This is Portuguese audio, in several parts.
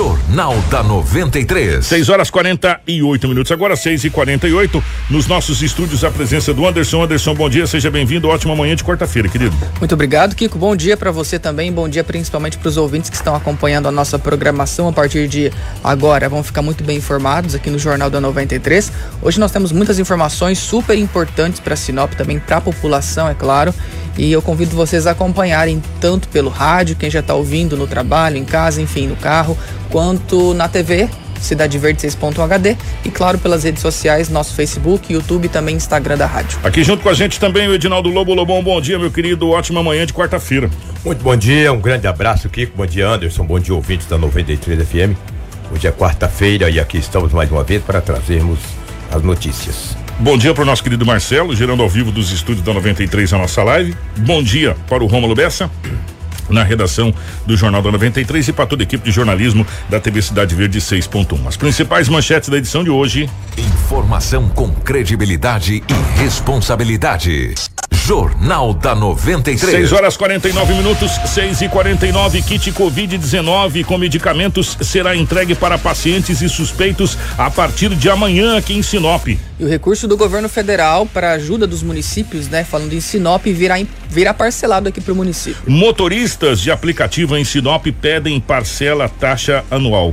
Jornal da 93. 6 horas 48 minutos, agora 6 e 48 Nos nossos estúdios, a presença do Anderson. Anderson, bom dia, seja bem-vindo. Ótima manhã de quarta-feira, querido. Muito obrigado, Kiko. Bom dia para você também. Bom dia principalmente para os ouvintes que estão acompanhando a nossa programação a partir de agora. Vão ficar muito bem informados aqui no Jornal da 93. Hoje nós temos muitas informações super importantes para Sinop, também para a população, é claro. E eu convido vocês a acompanharem tanto pelo rádio, quem já está ouvindo no trabalho, em casa, enfim, no carro, quanto na TV, Cidade Verde 6.HD e claro pelas redes sociais, nosso Facebook, YouTube e também Instagram da rádio. Aqui junto com a gente também o Edinaldo Lobo Lobão, bom dia meu querido, ótima manhã de quarta-feira. Muito bom dia, um grande abraço Kiko, bom dia Anderson, bom dia ouvintes da 93 FM. Hoje é quarta-feira e aqui estamos mais uma vez para trazermos as notícias. Bom dia para o nosso querido Marcelo, gerando ao vivo dos estúdios da 93 a nossa live. Bom dia para o Rômulo Bessa na redação do Jornal da 93 e para toda a equipe de jornalismo da TV Cidade Verde 6.1. As principais manchetes da edição de hoje. Informação com credibilidade e responsabilidade. Jornal da 93. 6 horas 49 minutos, 6 e 49 Kit Covid-19 com medicamentos será entregue para pacientes e suspeitos a partir de amanhã aqui em Sinop. E o recurso do governo federal para ajuda dos municípios, né, falando em Sinop, virá, virá parcelado aqui para o município. Motoristas de aplicativo em Sinop pedem parcela taxa anual.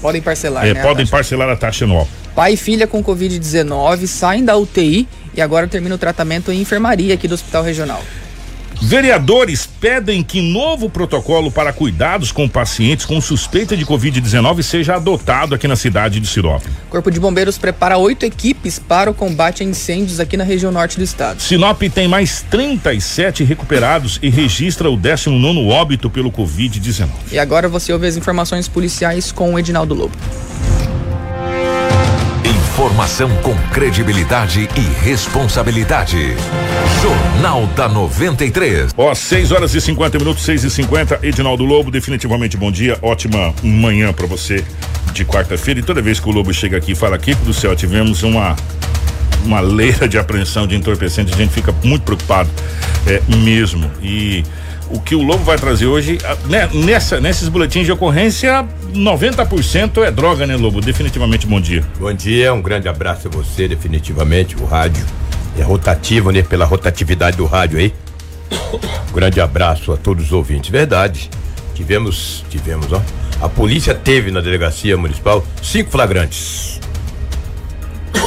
Podem parcelar, é, né, Podem parcelar a taxa anual. Pai e filha com Covid-19 saem da UTI e agora termina o tratamento em enfermaria aqui do Hospital Regional. Vereadores pedem que novo protocolo para cuidados com pacientes com suspeita de Covid-19 seja adotado aqui na cidade de Sinop. Corpo de Bombeiros prepara oito equipes para o combate a incêndios aqui na região norte do estado. Sinop tem mais 37 recuperados e registra o 19 óbito pelo Covid-19. E agora você ouve as informações policiais com o Edinaldo Lobo. Informação com credibilidade e responsabilidade. Jornal da 93. Ó, 6 horas e 50 minutos, 6 e 50 Edinaldo Lobo, definitivamente bom dia, ótima manhã para você de quarta-feira. E toda vez que o Lobo chega aqui e fala aqui do céu, tivemos uma uma leira de apreensão de entorpecentes, a gente fica muito preocupado é, mesmo. E o que o Lobo vai trazer hoje, né, nessa, nesses boletins de ocorrência, 90% é droga, né, Lobo? Definitivamente bom dia. Bom dia, um grande abraço a você, definitivamente, o rádio é rotativo, né, pela rotatividade do rádio aí. Um grande abraço a todos os ouvintes. Verdade. Tivemos, tivemos, ó. A polícia teve na delegacia municipal cinco flagrantes.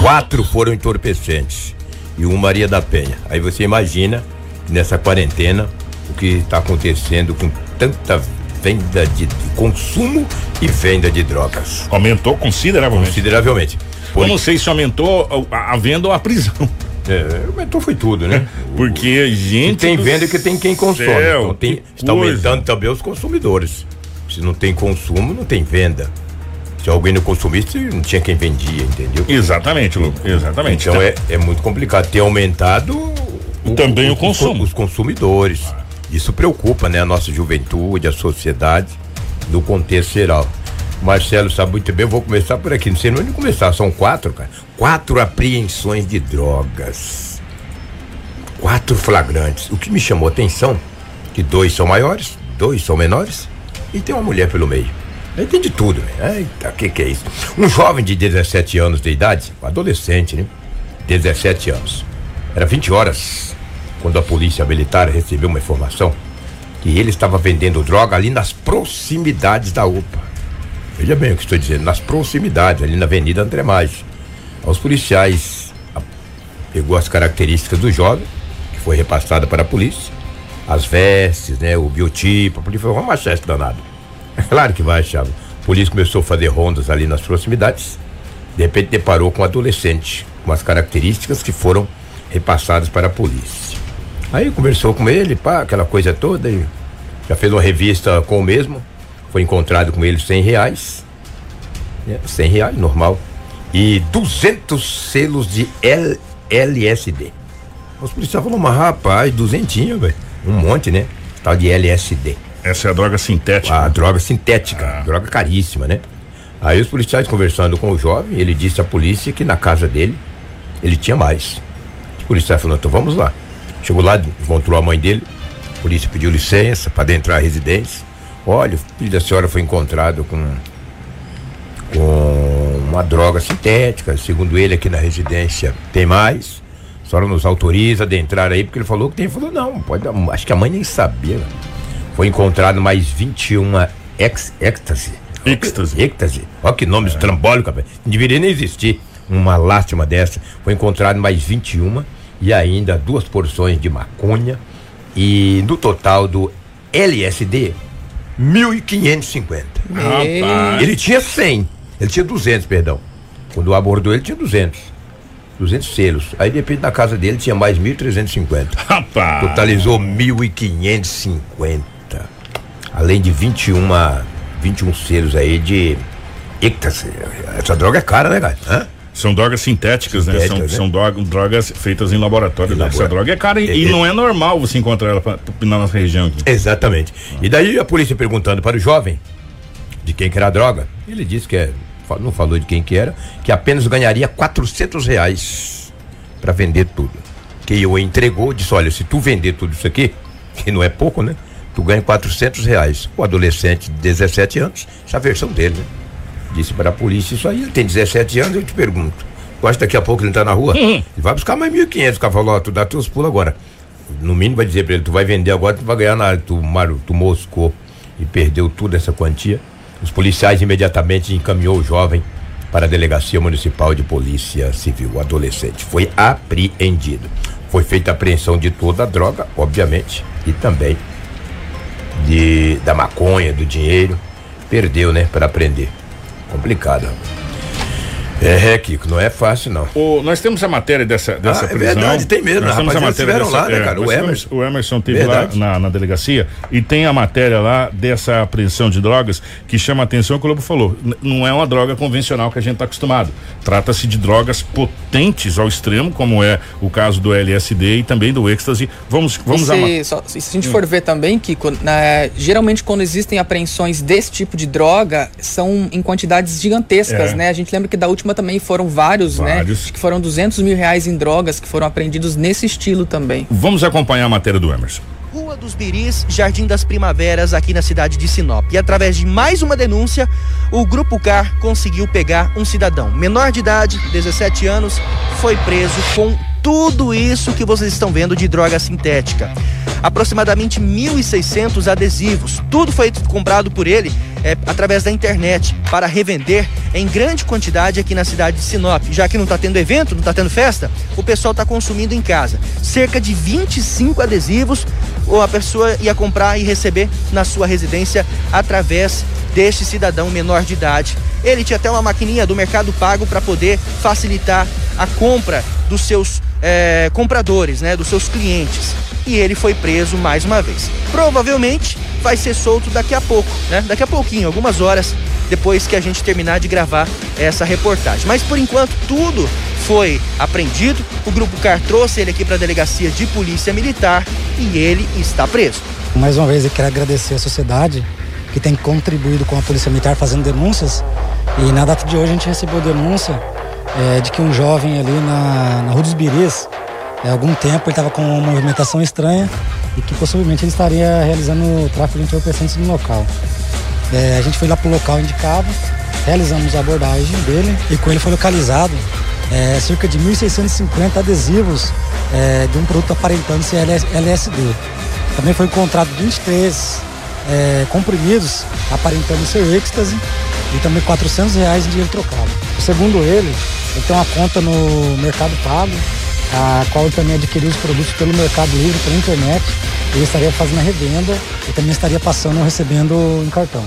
Quatro foram entorpecentes e um Maria da Penha. Aí você imagina nessa quarentena que está acontecendo com tanta venda de, de, consumo e venda de drogas. Aumentou consideravelmente. Consideravelmente. Por... Eu não sei se aumentou a, a venda ou a prisão. É, aumentou foi tudo, né? Porque gente. tem venda que tem quem consome. Céu, então tem, está aumentando também os consumidores. Se não tem consumo, não tem venda. Se alguém não consumisse, não tinha quem vendia, entendeu? Exatamente, Lu. Exatamente. Então, então é, é muito complicado. Ter aumentado o, também o, o consumo. Os consumidores. Isso preocupa, né? A nossa juventude, a sociedade, no contexto geral. Marcelo sabe muito bem, eu vou começar por aqui. Não sei nem começar, são quatro, cara. Quatro apreensões de drogas. Quatro flagrantes. O que me chamou atenção, que dois são maiores, dois são menores, e tem uma mulher pelo meio. Aí tem de tudo, né? Eita, que que é isso? Um jovem de 17 anos de idade, um adolescente, né? 17 anos. Era 20 horas quando a polícia militar recebeu uma informação que ele estava vendendo droga ali nas proximidades da UPA. Veja bem o que estou dizendo, nas proximidades, ali na Avenida André Maggi. Os policiais a, pegou as características do jovem, que foi repassada para a polícia, as vestes, né, o biotipo, a polícia falou, vamos achar esse danado. É claro que vai achar. A polícia começou a fazer rondas ali nas proximidades, de repente deparou com um adolescente, com as características que foram repassadas para a polícia. Aí conversou com ele, pá, aquela coisa toda, e já fez uma revista com o mesmo. Foi encontrado com ele cem reais. Né, cem reais, normal. E 200 selos de L LSD. Os policiais falaram, mas rapaz, duzentinho, velho. Um monte, né? Tal de LSD. Essa é a droga sintética. A droga sintética, ah. droga caríssima, né? Aí os policiais conversando com o jovem, ele disse à polícia que na casa dele ele tinha mais. Os policiais falaram, então vamos lá. Chegou lá, encontrou a mãe dele, a polícia pediu licença para adentrar a residência. Olha, o filho da senhora foi encontrado com com uma droga sintética. Segundo ele, aqui na residência tem mais. A senhora nos autoriza a adentrar aí, porque ele falou que tem. Ele falou, não, pode. Acho que a mãe nem sabia. Foi encontrado mais 21 ex, êxtase. Êxtase. Êxtase. Olha que nome estrambólico, rapaz. Não deveria nem existir uma lástima dessa. Foi encontrado mais 21 e ainda duas porções de maconha. E no total do LSD, 1.550. Rapaz. Ele tinha 100. Ele tinha 200, perdão. Quando abordou ele tinha 200. 200 selos. Aí de repente na casa dele tinha mais 1.350. Rapaz. Totalizou 1.550. Além de 21, 21 selos aí de êxtase. Essa droga é cara, né, cara? Hã? São drogas sintéticas, né? São, Sintéticas, né? são droga- drogas feitas em laboratório. Em né? Essa droga é cara e, É, e é. não é normal você encontrar ela pra, na nossa região aqui. Exatamente. E daí a polícia perguntando para o jovem de quem que era a droga. Ele disse que é, não falou de quem que era, que apenas ganharia 400 reais para vender tudo. Que o entregou, disse: olha, se tu vender tudo isso aqui, que não é pouco, né? Tu ganha 400 reais. O adolescente de 17 anos, essa é a versão dele, né? Disse para a polícia isso aí, ele tem 17 anos, eu te pergunto. Que daqui a pouco ele tá na rua? Ele vai buscar mais 1.500, o cara falou, ó, tu dá teus pulos agora. No mínimo vai dizer para ele, tu vai vender agora, tu vai ganhar na tu, maru- tu moscou e perdeu toda essa quantia. Os policiais imediatamente encaminhou o jovem para a delegacia municipal de polícia civil. O adolescente foi apreendido. Foi feita a apreensão de toda a droga, obviamente, e também de da maconha, do dinheiro. Perdeu, né, para aprender. Complicado. É, é, Kiko, não é fácil não. O- nós temos a matéria dessa, dessa Ah, é prisão. verdade, tem mesmo, Nós temos a matéria estiveram dessa, lá, né, cara? O nós temos- Emerson. o Emerson teve Verdade. lá na, na delegacia e tem a matéria lá dessa apreensão de drogas que chama a atenção, que o Lobo falou. Não é uma droga convencional que a gente está acostumado. Trata-se de drogas potentes ao extremo, como é o caso do LSD e também do êxtase. Vamos, vamos a ma- se, só- se a gente for ver também, Kiko, na- geralmente quando existem apreensões desse tipo de droga, são em quantidades gigantescas, É. né? A gente lembra que da última também foram vários, né? Vários. Acho que foram 200 mil reais em drogas que foram apreendidos nesse estilo também. Vamos acompanhar a matéria do Emerson. Rua dos Biris, Jardim das Primaveras, aqui na cidade de Sinop. E através de mais uma denúncia, o Grupo CAR conseguiu pegar um cidadão menor de idade, 17 anos, foi preso com tudo isso que vocês estão vendo de droga sintética. Aproximadamente 1.600 adesivos. Tudo foi comprado por ele é, através da internet para revender em grande quantidade aqui na cidade de Sinop. Já que não está tendo evento, não está tendo festa, o pessoal está consumindo em casa. Cerca de 25 adesivos ou a pessoa ia comprar e receber na sua residência através deste cidadão menor de idade. Ele tinha até uma maquininha do Mercado Pago para poder facilitar a compra dos seus eh, compradores, né, dos seus clientes. E ele foi preso mais uma vez. Provavelmente vai ser solto daqui a pouco, né? Daqui a pouquinho, algumas horas depois que a gente terminar de gravar essa reportagem. Mas por enquanto tudo foi apreendido. O grupo CAR trouxe ele aqui para a delegacia de polícia militar e ele está preso. Mais uma vez eu quero agradecer a sociedade que tem contribuído com a Polícia Militar fazendo denúncias. E na data de hoje a gente recebeu denúncia eh, de que um jovem ali na, na Rua dos Biris, há algum tempo ele estava com uma movimentação estranha e que possivelmente ele estaria realizando tráfico de entorpecentes no local. Eh, a gente foi lá para o local indicado, realizamos a abordagem dele e com ele foi localizado eh, cerca de 1.650 adesivos eh, de um produto aparentando ser LS- LSD. Também foi encontrado 23 é, comprimidos aparentando ser êxtase e também 400 reais em dinheiro trocado. Segundo ele, ele tem uma conta no Mercado Pago, a qual ele também adquiriu os produtos pelo Mercado Livre, pela internet. Ele estaria fazendo a revenda e também estaria passando ou recebendo em cartão.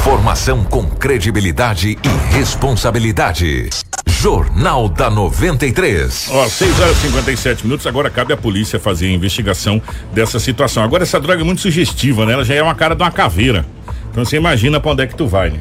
Informação com credibilidade e responsabilidade. Jornal da 93. Ó, 6 horas e 57 minutos, agora cabe à polícia fazer a investigação dessa situação. Agora essa droga é muito sugestiva, né? Ela já é uma cara de uma caveira. Então você imagina pra onde é que tu vai, né?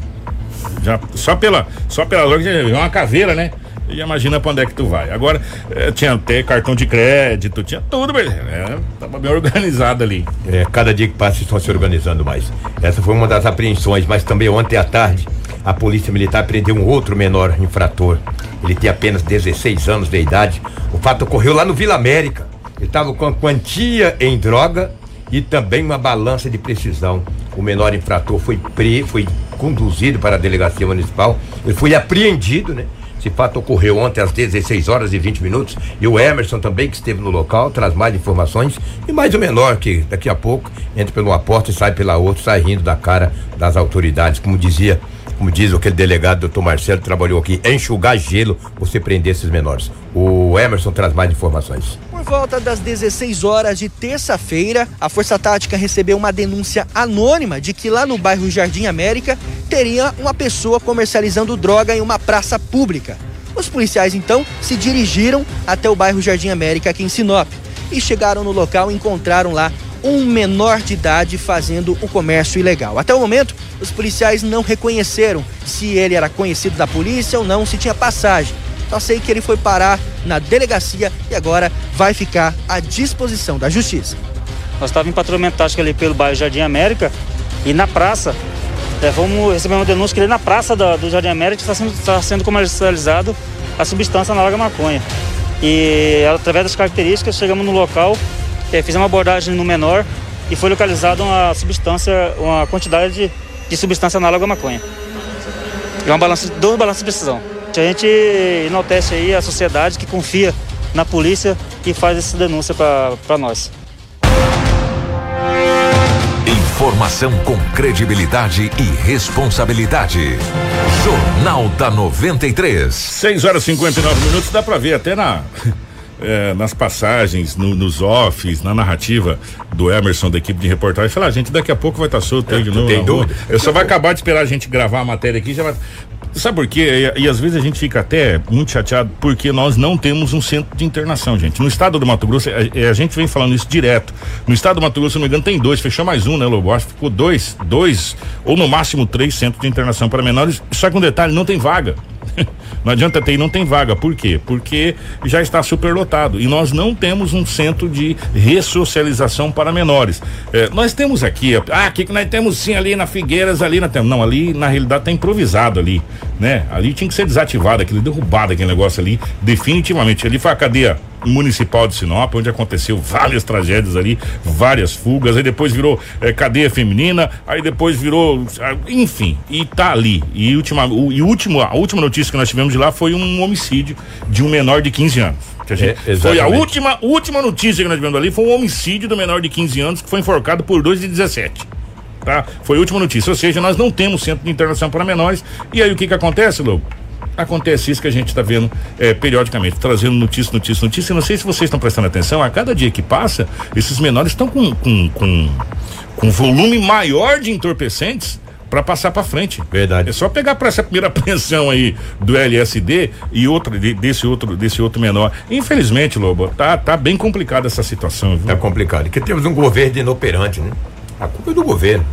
Já, só pela, só pela já é uma caveira, né? E imagina pra onde é que tu vai. Agora, eh, tinha até cartão de crédito, tinha tudo, mas é, tava bem organizado ali. É, cada dia que passa estão se organizando mais. Essa foi uma das apreensões, mas também ontem à tarde a polícia militar prendeu um outro menor infrator. Ele tem apenas 16 anos de idade. O fato ocorreu lá no Vila América. Ele estava com a quantia em droga e também uma balança de precisão. o menor infrator foi pre, foi conduzido para a delegacia municipal, ele foi apreendido, né? Esse fato ocorreu ontem às 16 horas e 20 minutos. E o Emerson também, que esteve no local, traz mais informações. E mais o menor, que daqui a pouco entra pela uma porta e sai pela outra, sai rindo da cara das autoridades. Como dizia, como diz aquele delegado, doutor Marcelo, trabalhou aqui, enxugar gelo, você prender esses menores. O Emerson traz mais informações. Volta das 16 horas de terça-feira, a Força Tática recebeu uma denúncia anônima de que lá no bairro Jardim América teria uma pessoa comercializando droga em uma praça pública. Os policiais então se dirigiram até o bairro Jardim América aqui em Sinop e chegaram no local e encontraram lá um menor de idade fazendo o comércio ilegal. Até o momento, os policiais não reconheceram se ele era conhecido da polícia ou não, se tinha passagem. Só sei que ele foi parar na delegacia e agora vai ficar à disposição da justiça. Nós estávamos em patrulhamento tático ali pelo bairro Jardim América e na praça, é, receber uma denúncia que ali na praça da, do Jardim América está sendo, está sendo comercializado a substância análoga maconha. E através das características chegamos no local, é, fizemos uma abordagem no menor e foi localizada uma substância, uma quantidade de, de substância análoga à maconha. É uma balança, dois balanços de precisão. A gente enaltece aí a sociedade que confia na polícia e faz essa denúncia para nós. Informação com credibilidade e responsabilidade. Jornal da 93. 6 horas e 59 minutos, dá pra ver até na. É, nas passagens, no, nos offs, na narrativa do Emerson da equipe de reportagem, falar, ah, gente, daqui a pouco vai estar tá solto aí de novo. Tem dúvida? Eu só vai acabar de esperar a gente gravar a matéria aqui, já vai. Sabe por quê? E, e, às vezes a gente fica até muito chateado porque nós não temos um centro de internação, gente. No estado do Mato Grosso, a, a gente vem falando isso direto. No estado do Mato Grosso, se não me engano, tem dois, fechou mais um, né, Lobo? Acho que ficou dois, dois, ou no máximo três centros de internação para menores. Só que um detalhe, não tem vaga. Não adianta ter, não tem vaga. Por quê? Porque já está superlotado e nós não temos um centro de ressocialização para menores. É, nós temos aqui, ah, aqui que nós temos sim ali na Figueiras, ali na não, ali na realidade está improvisado ali, né? Ali tinha que ser desativado, aquele derrubado aquele negócio ali, definitivamente. Ali foi a cadeia municipal de Sinop, onde aconteceu várias tragédias ali, várias fugas, aí depois virou é, cadeia feminina, aí depois virou, ah, enfim, e tá ali. E, última, o, e último, a última notícia que nós tivemos de lá foi um homicídio de um menor de 15 anos. A gente, é, foi a última, última notícia que nós tivemos ali, foi um homicídio do menor de 15 anos que foi enforcado por dois de 17. Tá? Foi a última notícia, ou seja, nós não temos centro de internação para menores. E aí o que que acontece, Lobo? Acontece isso que a gente está vendo é, periodicamente, trazendo notícia, notícia, notícia. Não sei se vocês estão prestando atenção, a cada dia que passa, esses menores estão com, com, com, com volume maior de entorpecentes para passar para frente. Verdade. É só pegar para essa primeira apreensão aí do LSD e outra desse outro desse outro menor. Infelizmente, Lobo, tá tá bem complicada essa situação. Viu? Tá complicado. Porque temos um governo inoperante, né? A culpa é do governo.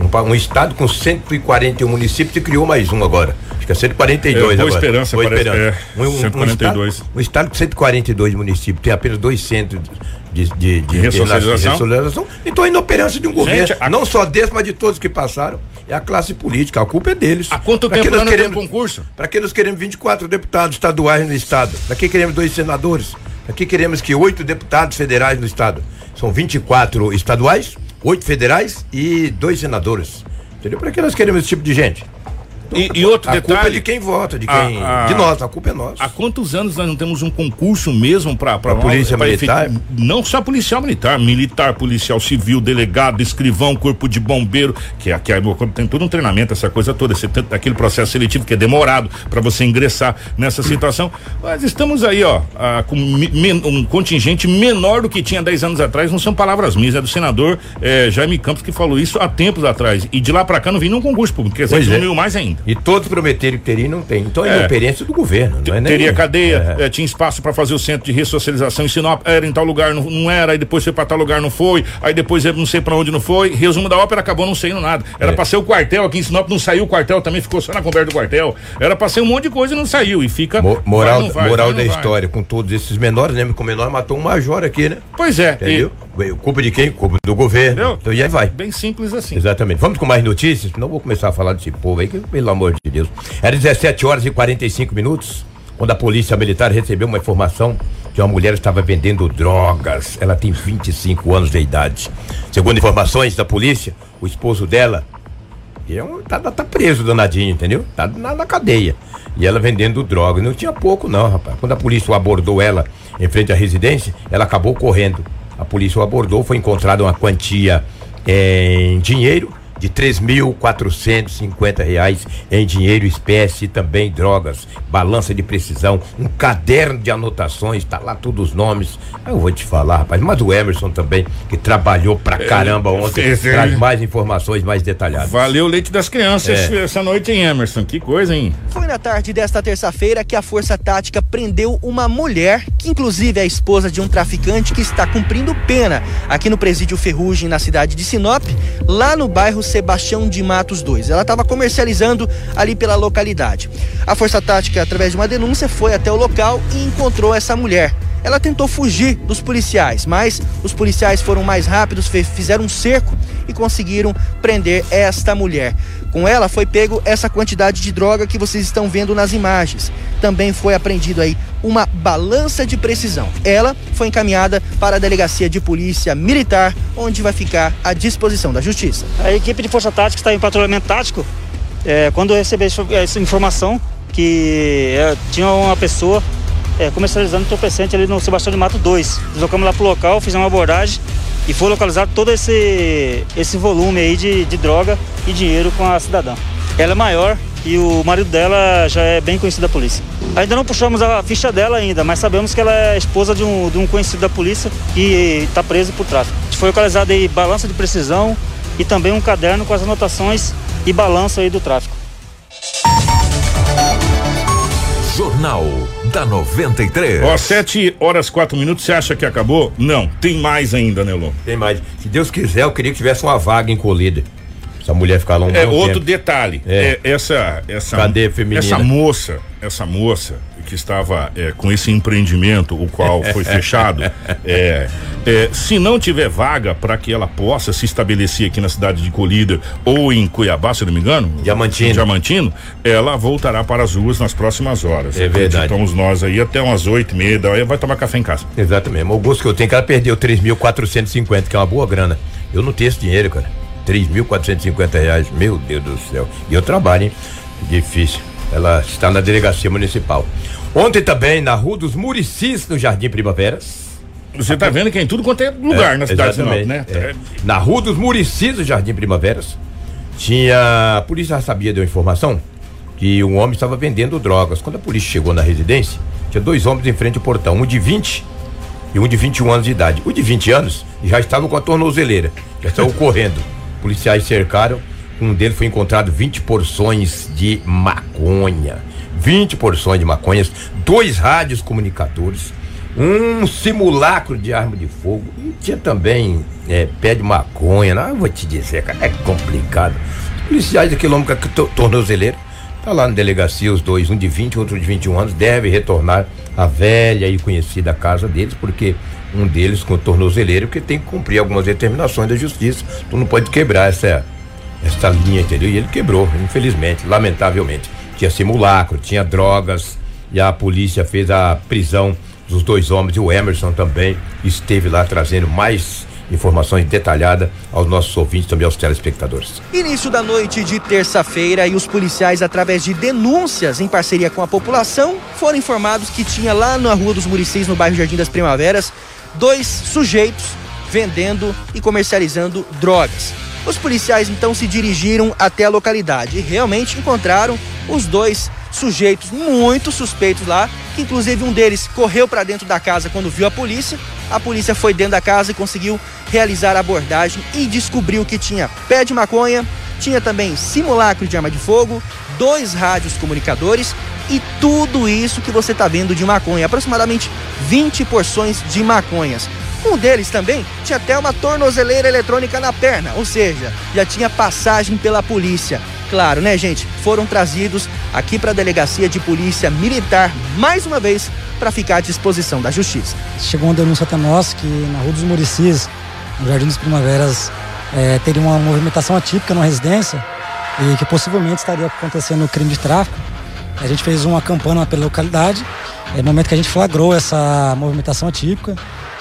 Um, um estado com 141 municípios e criou mais um agora. Acho que é 142 é, Boa agora. Esperança, Boa parece, Esperança. É, um, 142. Um estado, um estado com 142 municípios tem apenas dois centros de, de, de, de ressocialização. Então a inoperância de um governo, Gente, a... não só desse, mas de todos que passaram, é a classe política. A culpa é deles. Há quanto pra tempo nós queremos concurso? Para que nós queremos 24 deputados estaduais no estado? Para que queremos dois senadores? Para que queremos que oito deputados federais no estado? São 24 estaduais oito federais e dois senadores. Entendeu? Para que nós queremos esse tipo de gente? E, e, outro a detalhe. culpa é de quem vota, de quem. A, a, de nós, a culpa é nossa. Há quantos anos nós não temos um concurso mesmo para a polícia militar? Efeito, não só policial militar, militar, policial civil, delegado, escrivão, corpo de bombeiro, que é, que é, tem todo um treinamento, essa coisa toda, esse, aquele processo seletivo que é demorado para você ingressar nessa situação. Mas estamos aí, ó, a, com um contingente menor do que tinha 10 anos atrás, não são palavras minhas, é do senador eh, Jaime Campos que falou isso há tempos atrás. E de lá para cá não vem nenhum concurso público, quer dizer, diminuiu é. mais ainda. E todos prometeram que teria e não tem. Então é, inoperiência do governo. Não é teria cadeia, é. É, tinha espaço para fazer o centro de ressocialização em Sinop, era em tal lugar, não, não era, aí depois foi para tal lugar, não foi, aí depois não sei para onde não foi. Resumo da ópera acabou não saindo nada. Era é. para ser o quartel aqui em Sinop, não saiu o quartel, também ficou só na conversa do quartel. Era para ser um monte de coisa e não saiu. E fica. Mo moral vai, moral vai, da história, com todos esses menores, né? Com o menor matou um major aqui, né? Pois é. Entendeu? E... Culpa de quem? Culpa do governo. Entendeu? Então e aí vai. Bem simples assim. Exatamente. Vamos com mais notícias? Não vou começar a falar desse povo aí, que, pelo amor de Deus. Era 17 horas e 45 minutos, quando a polícia militar recebeu uma informação que uma mulher estava vendendo drogas. Ela tem 25 anos de idade. Segundo informações da polícia, o esposo dela é um, tá, tá preso, danadinho, entendeu? Tá na, na cadeia. E ela vendendo drogas. Não tinha pouco, não, rapaz. Quando a polícia abordou ela em frente à residência, ela acabou correndo. A polícia o abordou, foi encontrada uma quantia em dinheiro de três mil quatrocentos cinquenta reais em dinheiro, espécie e também drogas, balança de precisão, um caderno de anotações, tá lá todos os nomes. Eu vou te falar, rapaz, mas o Emerson também, que trabalhou pra caramba ontem, traz mais informações mais detalhadas. Valeu o leite das crianças é. essa noite, hein, Emerson? Que coisa, hein? Foi na tarde desta terça-feira que a Força Tática prendeu uma mulher, que inclusive é a esposa de um traficante que está cumprindo pena aqui no presídio Ferrugem, na cidade de Sinop, lá no bairro Sebastião de Matos 2. Ela estava comercializando ali pela localidade. A Força Tática, através de uma denúncia, foi até o local e encontrou essa mulher. Ela tentou fugir dos policiais, mas os policiais foram mais rápidos, fizeram um cerco e conseguiram prender esta mulher. Com ela foi pego essa quantidade de droga que vocês estão vendo nas imagens. Também foi apreendido aí uma balança de precisão. Ela foi encaminhada para a delegacia de polícia militar, onde vai ficar à disposição da justiça. A equipe de força tática está em patrulhamento tático. É, quando recebeu essa informação que é, tinha uma pessoa é, comercializando entorpecente ali no Sebastião de Mato 2. Deslocamos lá pro local, fizemos uma abordagem e foi localizado todo esse, esse volume aí de, de droga e dinheiro com a cidadã. Ela é maior e o marido dela já é bem conhecido da polícia. Ainda não puxamos a ficha dela ainda, mas sabemos que ela é esposa de um, de um conhecido da polícia e está preso por tráfico. Foi localizado aí balança de precisão e também um caderno com as anotações e balanço aí do tráfico. Jornal da 93. Ó, 7 horas 4 minutos, você acha que acabou? Não, tem mais ainda, Nelon. Tem mais. Se Deus quiser, eu queria que tivesse uma vaga encolhida. Essa mulher ficar lá um É outro tempo. detalhe. É. é. essa essa Cadê feminina? Essa moça, essa moça que estava é, com esse empreendimento, o qual foi fechado, é, é, se não tiver vaga para que ela possa se estabelecer aqui na cidade de Colíder ou em Cuiabá, se não me engano, Diamantino, Diamantino ela voltará para as ruas nas próximas horas. É verdade. Estamos nós aí até umas oito e meia, daí vai tomar café em casa. Exatamente. O gosto que eu tenho é que ela perdeu 3.450, que é uma boa grana. Eu não tenho esse dinheiro, cara. 3.450 reais, meu Deus do céu. E eu trabalho, hein? Difícil. Ela está na delegacia municipal. Ontem também, na Rua dos Muricis, no Jardim Primaveras. Você está vendo que é em tudo quanto é lugar é, na cidade de Sinop, né? É. Na Rua dos Muricis, no Jardim Primaveras, tinha. A polícia já sabia, deu informação que um homem estava vendendo drogas. Quando a polícia chegou na residência, tinha dois homens em frente ao portão, um de 20 e um de 21 anos de idade. O de 20 anos já estava com a tornozeleira, já estavam correndo. Policiais cercaram, um deles foi encontrado 20 porções de maconha. 20 porções de maconhas, dois rádios comunicadores, um simulacro de arma de fogo e tinha também é, pé de maconha. Não, eu vou te dizer, cara, é complicado. Policiais de quilômetro tornozeleiro, tá lá na delegacia os dois, um de 20 outro de 21 anos, deve retornar à velha e conhecida casa deles, porque um deles com tornozeleiro, porque tem que cumprir algumas determinações da justiça. Tu não pode quebrar essa, essa linha, entendeu? E ele quebrou, infelizmente, lamentavelmente. Tinha simulacro, tinha drogas, e a polícia fez a prisão dos dois homens, e o Emerson também esteve lá trazendo mais informações detalhadas aos nossos ouvintes também aos telespectadores. Início da noite de terça-feira e os policiais, através de denúncias em parceria com a população, foram informados que tinha lá na Rua dos Muricis, no bairro Jardim das Primaveras, dois sujeitos vendendo e comercializando drogas. Os policiais então se dirigiram até a localidade e realmente encontraram os dois sujeitos muito suspeitos lá, que inclusive um deles correu para dentro da casa quando viu a polícia. A polícia foi dentro da casa e conseguiu realizar a abordagem e descobriu que tinha pé de maconha, tinha também simulacro de arma de fogo, dois rádios comunicadores e tudo isso que você está vendo de maconha, aproximadamente 20 porções de maconhas. Um deles também tinha até uma tornozeleira eletrônica na perna, ou seja, já tinha passagem pela polícia. Claro, né, gente? Foram trazidos aqui para a delegacia de polícia militar mais uma vez para ficar à disposição da justiça. Chegou uma denúncia até nós que na Rua dos Muricis, no Jardim das Primaveras, é, teria uma movimentação atípica numa residência e que possivelmente estaria acontecendo crime de tráfico. A gente fez uma campana pela localidade. É o momento que a gente flagrou essa movimentação atípica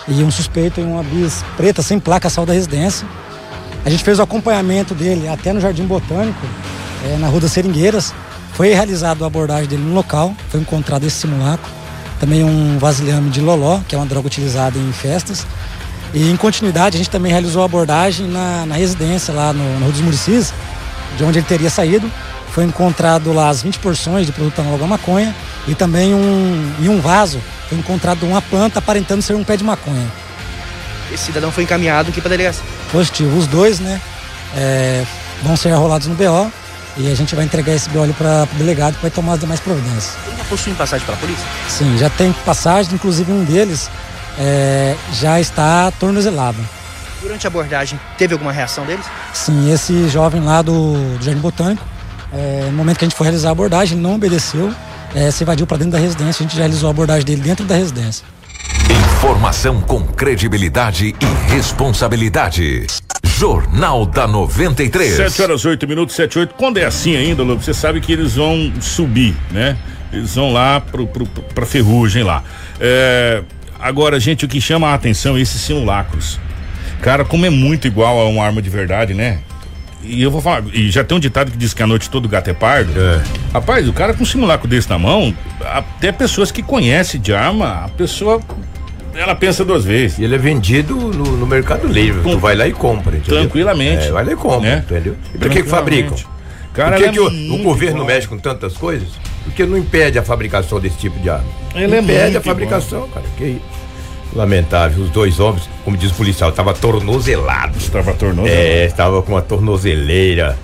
e um suspeito em uma bis preta sem placa saiu da residência. A gente fez o acompanhamento dele até no Jardim Botânico, é, na Rua das Seringueiras. Foi realizado a abordagem dele no local, foi encontrado esse simulacro. Também um vasilhame de loló, que é uma droga utilizada em festas. E em continuidade, a gente também realizou a abordagem na, na residência lá no, no Rua dos Muricis, de onde ele teria saído. Foi encontrado lá as 20 porções de produto análogo à maconha e também um, em um vaso foi encontrado uma planta aparentando ser um pé de maconha. Esse cidadão foi encaminhado aqui para delegacia. Positivo. Os dois, né, é, vão ser arrolados no BO e a gente vai entregar esse BO para o delegado que vai tomar as demais providências. Ele já possui passagem pela polícia? Sim, já tem passagem, inclusive um deles é, já está tornozelado. Durante a abordagem, teve alguma reação deles? Sim, esse jovem lá do, do Jardim Botânico, é, no momento que a gente foi realizar a abordagem, ele não obedeceu, é, se evadiu para dentro da residência, a gente já realizou a abordagem dele dentro da residência. Informação com credibilidade e responsabilidade. Jornal da 93. 7 horas 8 minutos, 7 8. Quando é assim ainda, Lobo, você sabe que eles vão subir, né? Eles vão lá pro, pro, pra ferrugem lá. É, agora, gente, o que chama a atenção é esses simulacros. Cara, como é muito igual a uma arma de verdade, né? E eu vou falar, e já tem um ditado que diz que a noite todo gato é pardo. É. Rapaz, o cara com um simulacro desse na mão, até pessoas que conhecem de arma, a pessoa ela pensa duas vezes. E ele é vendido no, no Mercado Livre. Com- Tu vai lá e compra, entendeu? Tranquilamente. É, vai lá e compra, Né? entendeu? E por que que fabricam? Cara, por que, é que o, o governo igual. mexe com tantas coisas? Porque não impede a fabricação desse tipo de arma. Ele é impede muito a fabricação, cara. Que isso? Lamentável. Os dois homens, como diz o policial, estavam tornozelados. Estava tornoso. É, estava com uma tornozeleira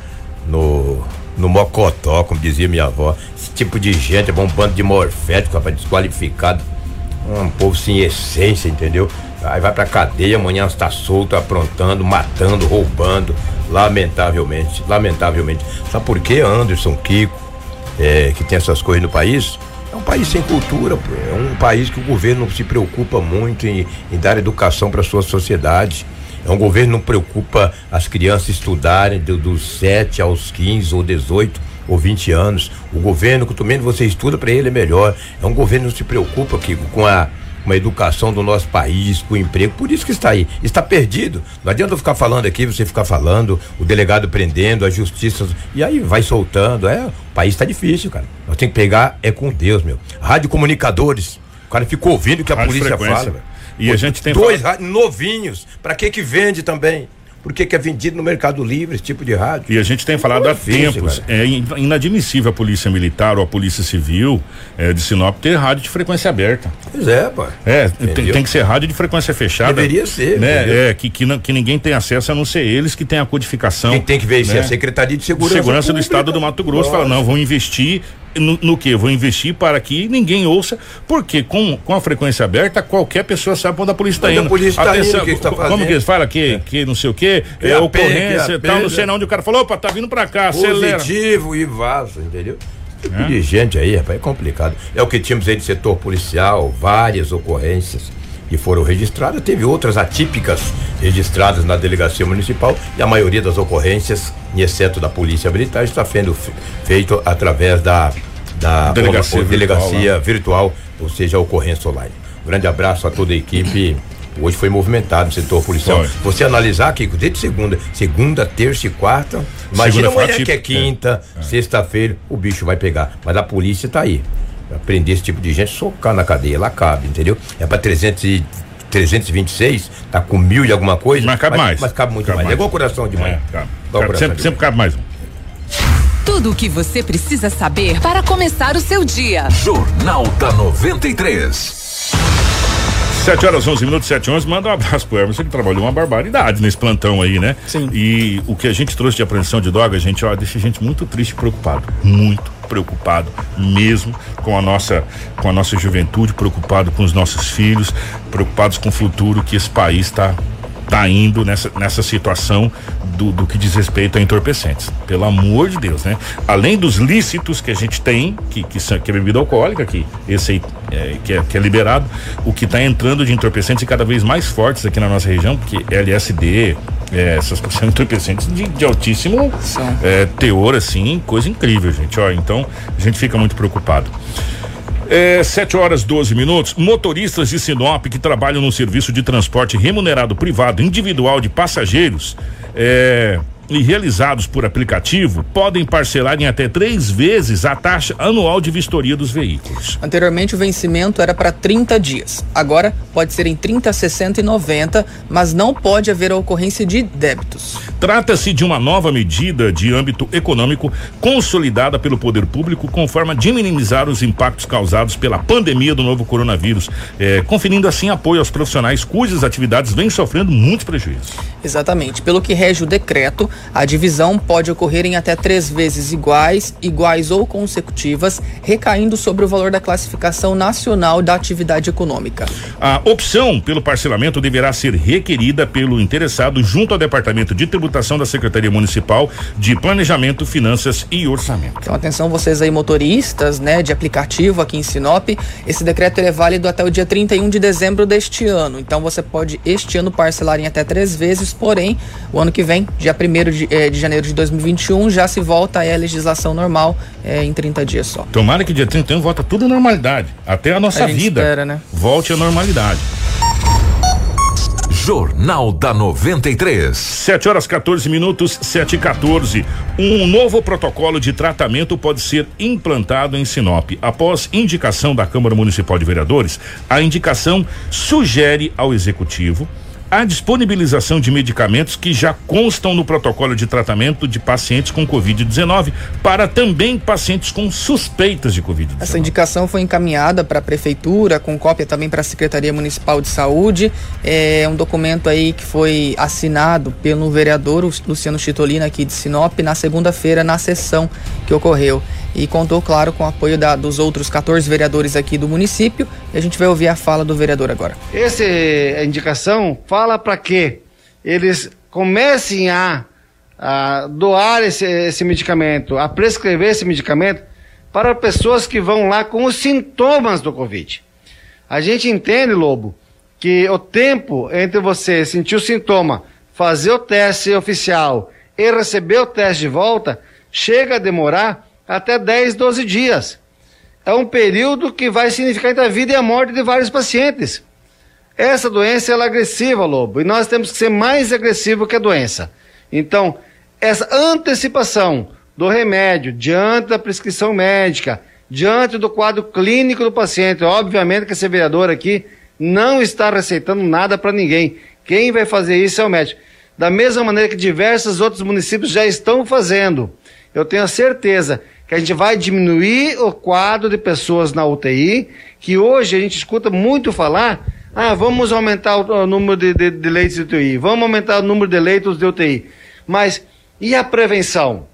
no, no mocotó, como dizia minha avó. Esse tipo de gente, é um bando de morfético, rapaz, desqualificado. Um povo sem essência, entendeu? Aí vai pra cadeia, amanhã está solto, aprontando, matando, roubando. Lamentavelmente, lamentavelmente. Sabe por quê, Anderson, Kiko, é, que tem essas coisas no país? É um país sem cultura, pô. é um país que o governo não se preocupa muito em, em dar educação para sua sociedade. É um governo que não preocupa as crianças estudarem do- dos 7 aos 15 ou 18 ou 20 anos. O governo, quanto menos você estuda, para ele é melhor. É um governo que não se preocupa Kiko, com a com a educação do nosso país, com o emprego, por isso que está aí. Está perdido. Não adianta eu ficar falando aqui, você ficar falando, o delegado prendendo, a justiça. E aí vai soltando. É, o país está difícil, cara. Nós temos que pegar, é com Deus, meu. Rádio comunicadores. O cara fica ouvindo o que a Rádio polícia frequência. fala, velho. E a gente tem Dois falado- novinhos. Pra que que vende também? Por que que é vendido no Mercado Livre esse tipo de rádio? E a gente tem falado há Difícil, tempos. cara. É in- inadmissível a polícia militar ou a polícia civil é, de Sinop ter rádio de frequência aberta. Pois é, pô. É, tem, tem que ser rádio de frequência fechada. Deveria ser, Né? entendeu? É, que, que, não- que ninguém tem acesso a não ser eles que têm a codificação. Quem tem que ver isso é né? a Secretaria de Segurança. Segurança do. Estado do Mato Grosso fala, Lógico. não, vão investir no, no quê? Vão investir para que ninguém ouça, porque com, com a frequência aberta, qualquer pessoa sabe onde a polícia está Onde a indo. polícia tá indo, o que que tá Como que eles falam? Que, que não sei o quê, Que é, a ocorrência que a tal, não sei não, onde o cara falou, opa, tá vindo pra cá, acelera. Positivo e vaza, entendeu? Tipo É. de gente aí, rapaz, é complicado. É o que tínhamos aí de setor policial, várias ocorrências que foram registradas. Teve outras atípicas registradas na delegacia municipal e a maioria das ocorrências, exceto da polícia militar, está sendo fe- feito através da, da Delegacia ou- ou virtual, delegacia virtual, ou seja, a ocorrência online. Grande abraço a toda a equipe. Hoje foi movimentado o setor policial. Foi. Você analisar, Kiko, desde segunda, segunda, terça e quarta. Imagina Segunda amanhã que é atípica. quinta, sexta-feira, o bicho vai pegar. Mas a polícia tá aí. Prender esse tipo de gente, socar na cadeia, lá cabe, entendeu? É pra 300 e, 326, tá com mil e alguma coisa. Mas cabe mais. Mas cabe muito Cabe mais. mais. É igual coração de mãe. É, cabe. Cabe, coração sempre, de sempre cabe mais um. Tudo o que você precisa saber para começar o seu dia. Jornal da 93. 7 horas 11 minutos, 7 e 11. Manda um abraço pro Emerson, que trabalhou uma barbaridade nesse plantão aí, né? Sim. E o que a gente trouxe de apreensão de droga, gente, ó, deixa a gente muito triste e preocupado. Muito preocupado mesmo com a nossa com a nossa juventude, preocupado com os nossos filhos, preocupados com o futuro que esse país está tá indo nessa, nessa situação do, do que diz respeito a entorpecentes. Pelo amor de Deus, né? Além dos lícitos que a gente tem, que, que, são, que é bebida alcoólica, que esse aí é, que, é, que é liberado, o que está entrando de entorpecentes e cada vez mais fortes aqui na nossa região, porque LSD, é, essas são entorpecentes de, de altíssimo é, teor, assim, coisa incrível, gente. Ó, então a gente fica muito preocupado. É, 7 horas 12 minutos. Motoristas de Sinop que trabalham no serviço de transporte remunerado privado individual de passageiros. É, e realizados por aplicativo podem parcelar em até três vezes a taxa anual de vistoria dos veículos. Anteriormente o vencimento era para 30 dias. Agora pode ser em 30, 60 e 90, mas não pode haver a ocorrência de débitos. Trata-se de uma nova medida de âmbito econômico consolidada pelo poder público com forma de minimizar os impactos causados pela pandemia do novo coronavírus, eh, conferindo assim apoio aos profissionais cujas atividades vêm sofrendo muitos prejuízos. Exatamente. Pelo que rege o decreto, a divisão pode ocorrer em até três vezes iguais, iguais ou consecutivas, recaindo sobre o valor da classificação nacional da atividade econômica. A opção pelo parcelamento deverá ser requerida pelo interessado junto ao Departamento de Tributação da Secretaria Municipal de Planejamento, Finanças e Orçamento. Então, atenção vocês aí motoristas, né, de aplicativo aqui em Sinop. Esse decreto é válido até o dia 31 de dezembro deste ano. Então, você pode este ano parcelar em até três vezes, porém, o ano que vem, dia 1 de, eh, de janeiro de 2021, já se volta a legislação normal eh, em 30 dias só. Tomara que dia 31 volta tudo à normalidade. Até a nossa A vida espera, né? volte à normalidade. Jornal da 93. 7 horas 14 minutos, 7 e 14. Um novo protocolo de tratamento pode ser implantado em Sinop. Após indicação da Câmara Municipal de Vereadores, a indicação sugere ao Executivo a disponibilização de medicamentos que já constam no protocolo de tratamento de pacientes com Covid-19 para também pacientes com suspeitas de Covid-19. Essa indicação foi encaminhada para a prefeitura, com cópia também para a Secretaria Municipal de Saúde. É um documento aí que foi assinado pelo vereador Luciano Chitolina aqui de Sinop na segunda-feira na sessão que ocorreu e contou, claro, com o apoio da, dos outros 14 vereadores aqui do município. E a gente vai ouvir a fala do vereador agora. Essa indicação fala para que eles comecem a, a doar esse, esse medicamento, a prescrever esse medicamento para pessoas que vão lá com os sintomas do Covid. A gente entende, Lobo, que o tempo entre você sentir o sintoma, fazer o teste oficial e receber o teste de volta, chega a demorar até 10, 12 dias. É um período que vai significar entre a vida e a morte de vários pacientes. Essa doença é agressiva, Lobo, e nós temos que ser mais agressivo que a doença. Então, essa antecipação do remédio diante da prescrição médica, diante do quadro clínico do paciente, obviamente que esse vereador aqui não está receitando nada para ninguém. Quem vai fazer isso é o médico. Da mesma maneira que diversos outros municípios já estão fazendo. Eu tenho a certeza que a gente vai diminuir o quadro de pessoas na UTI, que hoje a gente escuta muito falar, ah, vamos aumentar o, número de, de, de leitos de UTI, vamos aumentar o número de leitos de UTI. Mas e a prevenção?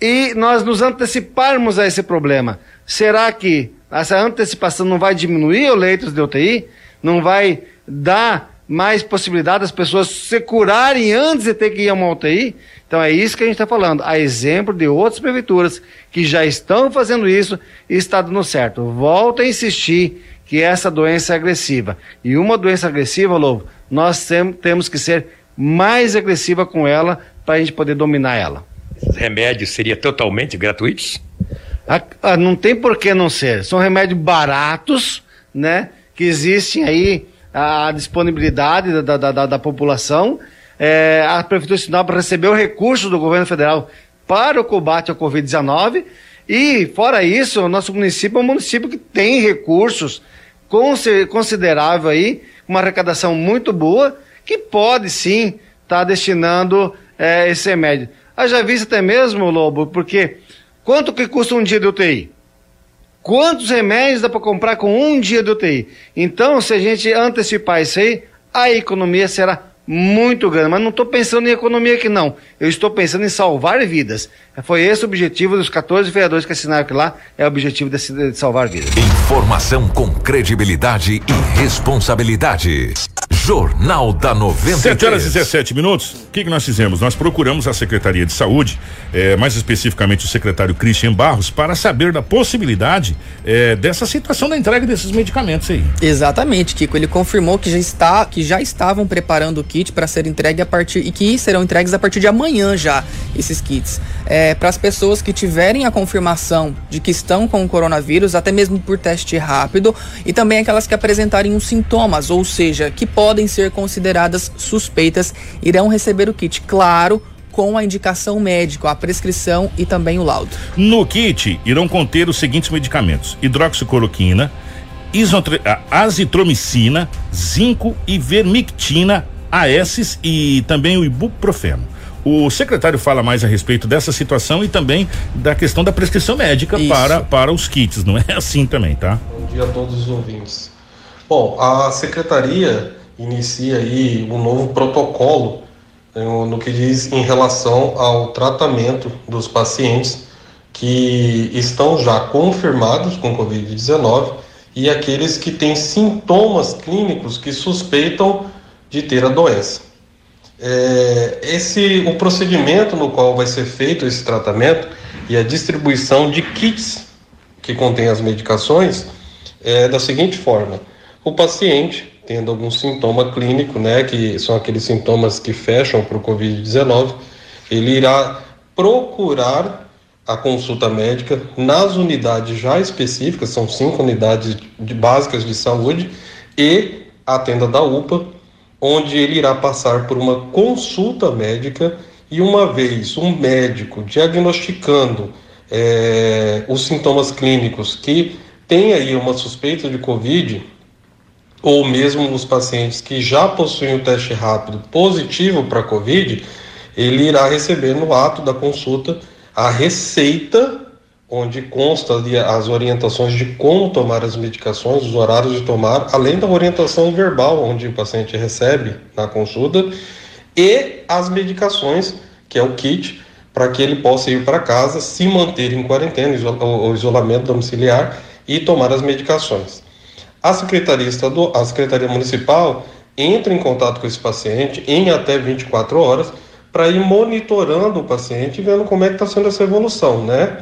E nós nos anteciparmos a esse problema. Será que essa antecipação não vai diminuir os leitos de UTI? Não vai dar mais possibilidade das pessoas se curarem antes de ter que ir a uma UTI? Então é isso que a gente está falando. A exemplo de outras prefeituras que já estão fazendo isso e está dando certo. Volto a insistir que essa doença é agressiva. E uma doença agressiva, Lobo, nós tem, temos que ser mais agressiva com ela para a gente poder dominar ela. Esses remédios seriam totalmente gratuitos? Ah, ah, não tem por que não ser. São remédios baratos, né? Que existem aí a disponibilidade da, da, da, da população. É, a Prefeitura de Sinop recebeu recursos do governo federal para o combate ao Covid-19 e, fora isso, o nosso município é um município que tem recursos considerável aí, uma arrecadação muito boa, que pode sim estar tá destinando é, esse remédio. Haja visto até mesmo, Lobo, porque quanto que custa um dia de UTI? Quantos remédios dá para comprar com um dia de UTI? Então, se a gente antecipar isso aí, a economia será muito grande. Mas não estou pensando em economia aqui, não. Eu estou pensando em salvar vidas. Foi esse o objetivo dos 14 vereadores que assinaram aqui lá, é o objetivo de, de salvar vidas. Informação com credibilidade e responsabilidade. Jornal da 93. 7 horas e 17 minutos. O que, que nós fizemos? Nós procuramos a Secretaria de Saúde, eh, mais especificamente o secretário Christian Barros, para saber da possibilidade eh, dessa situação da entrega desses medicamentos aí. Exatamente, Kiko. Ele confirmou que já está, que já estavam preparando o kit para ser entregue a partir e que serão entregues a partir de amanhã já esses kits. É, para as pessoas que tiverem a confirmação de que estão com o coronavírus, até mesmo por teste rápido, e também aquelas que apresentarem os sintomas, ou seja, que podem ser consideradas suspeitas, irão receber o kit. Claro, com a indicação médica, a prescrição e também o laudo. No kit irão conter os seguintes medicamentos: hidroxicloroquina, azitromicina, zinco, ivermectina, AS e também o ibuprofeno. O secretário fala mais a respeito dessa situação e também da questão da prescrição médica Isso. para, para os kits. Não é assim também, tá? Bom dia a todos os ouvintes. Bom, a secretaria inicia aí um novo protocolo eh, no que diz em relação ao tratamento dos pacientes que estão já confirmados com Covid-19 e aqueles que têm sintomas clínicos que suspeitam de ter a doença. É, esse o procedimento no qual vai ser feito esse tratamento e a distribuição de kits que contém as medicações é da seguinte forma: o paciente tendo algum sintoma clínico, né, que são aqueles sintomas que fecham para o COVID-19, ele irá procurar a consulta médica nas unidades já específicas, são cinco unidades de básicas de saúde e a tenda da UPA, onde ele irá passar por uma consulta médica e uma vez um médico diagnosticando eh, os sintomas clínicos que tem aí uma suspeita de Covid, ou mesmo os pacientes que já possuem o teste rápido positivo para Covid, ele irá receber no ato da consulta a receita, onde consta ali as orientações de como tomar as medicações, os horários de tomar, além da orientação verbal, onde o paciente recebe na consulta, e as medicações, que é o kit, para que ele possa ir para casa, se manter em quarentena, iso- o o isolamento domiciliar e tomar as medicações. A Secretaria, Estadual, a Secretaria Municipal entra em contato com esse paciente em até 24 horas para ir monitorando o paciente e vendo como é que está sendo essa evolução, né?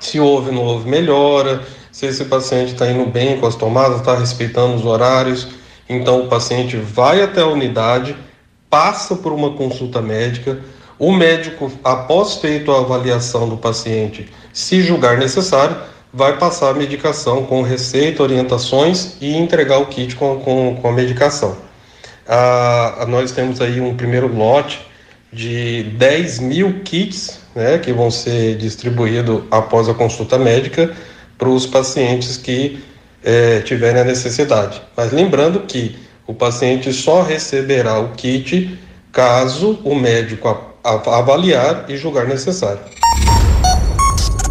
Se houve ou não houve melhora, se esse paciente está indo bem com as tomadas, está respeitando os horários. Então o paciente vai até a unidade, passa por uma consulta médica. O médico, após feito a avaliação do paciente, se julgar necessário, vai passar a medicação com receita, orientações e entregar o kit com, com, com a medicação. Ah, nós temos aí um primeiro lote de 10 mil kits né, que vão ser distribuídos após a consulta médica para os pacientes que eh, tiverem a necessidade. Mas lembrando que o paciente só receberá o kit caso o médico avaliar e julgar necessário.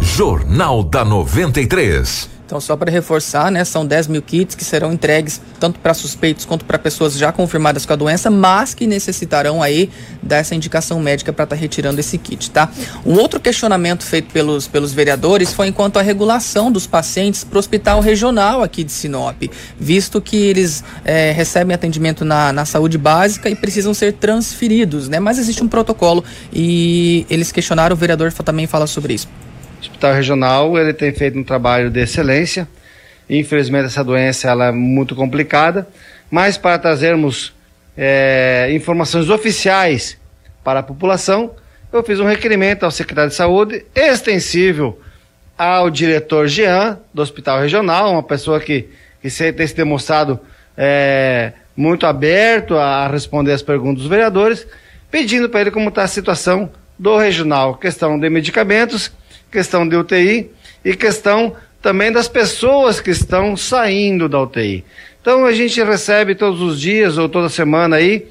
Jornal da 93. Então, só para reforçar, né, são 10 mil kits que serão entregues tanto para suspeitos quanto para pessoas já confirmadas com a doença, mas que necessitarão aí dessa indicação médica para estar retirando esse kit, tá? Um outro questionamento feito pelos, pelos vereadores foi enquanto à regulação dos pacientes para o hospital regional aqui de Sinop, visto que eles eh, recebem atendimento na, na saúde básica e precisam ser transferidos, né? Mas existe um protocolo e eles questionaram, o vereador também fala sobre isso. O Hospital Regional ele tem feito um trabalho de excelência. Infelizmente essa doença ela é muito complicada, mas para trazermos eh, informações oficiais para a população, eu fiz um requerimento ao secretário de Saúde extensível ao diretor Jean do Hospital Regional, uma pessoa que, que se- tem se demonstrado eh, muito aberto a responder as perguntas dos vereadores, pedindo para ele como está a situação do regional, questão de medicamentos, questão de UTI e questão também das pessoas que estão saindo da UTI. Então a gente recebe todos os dias ou toda semana aí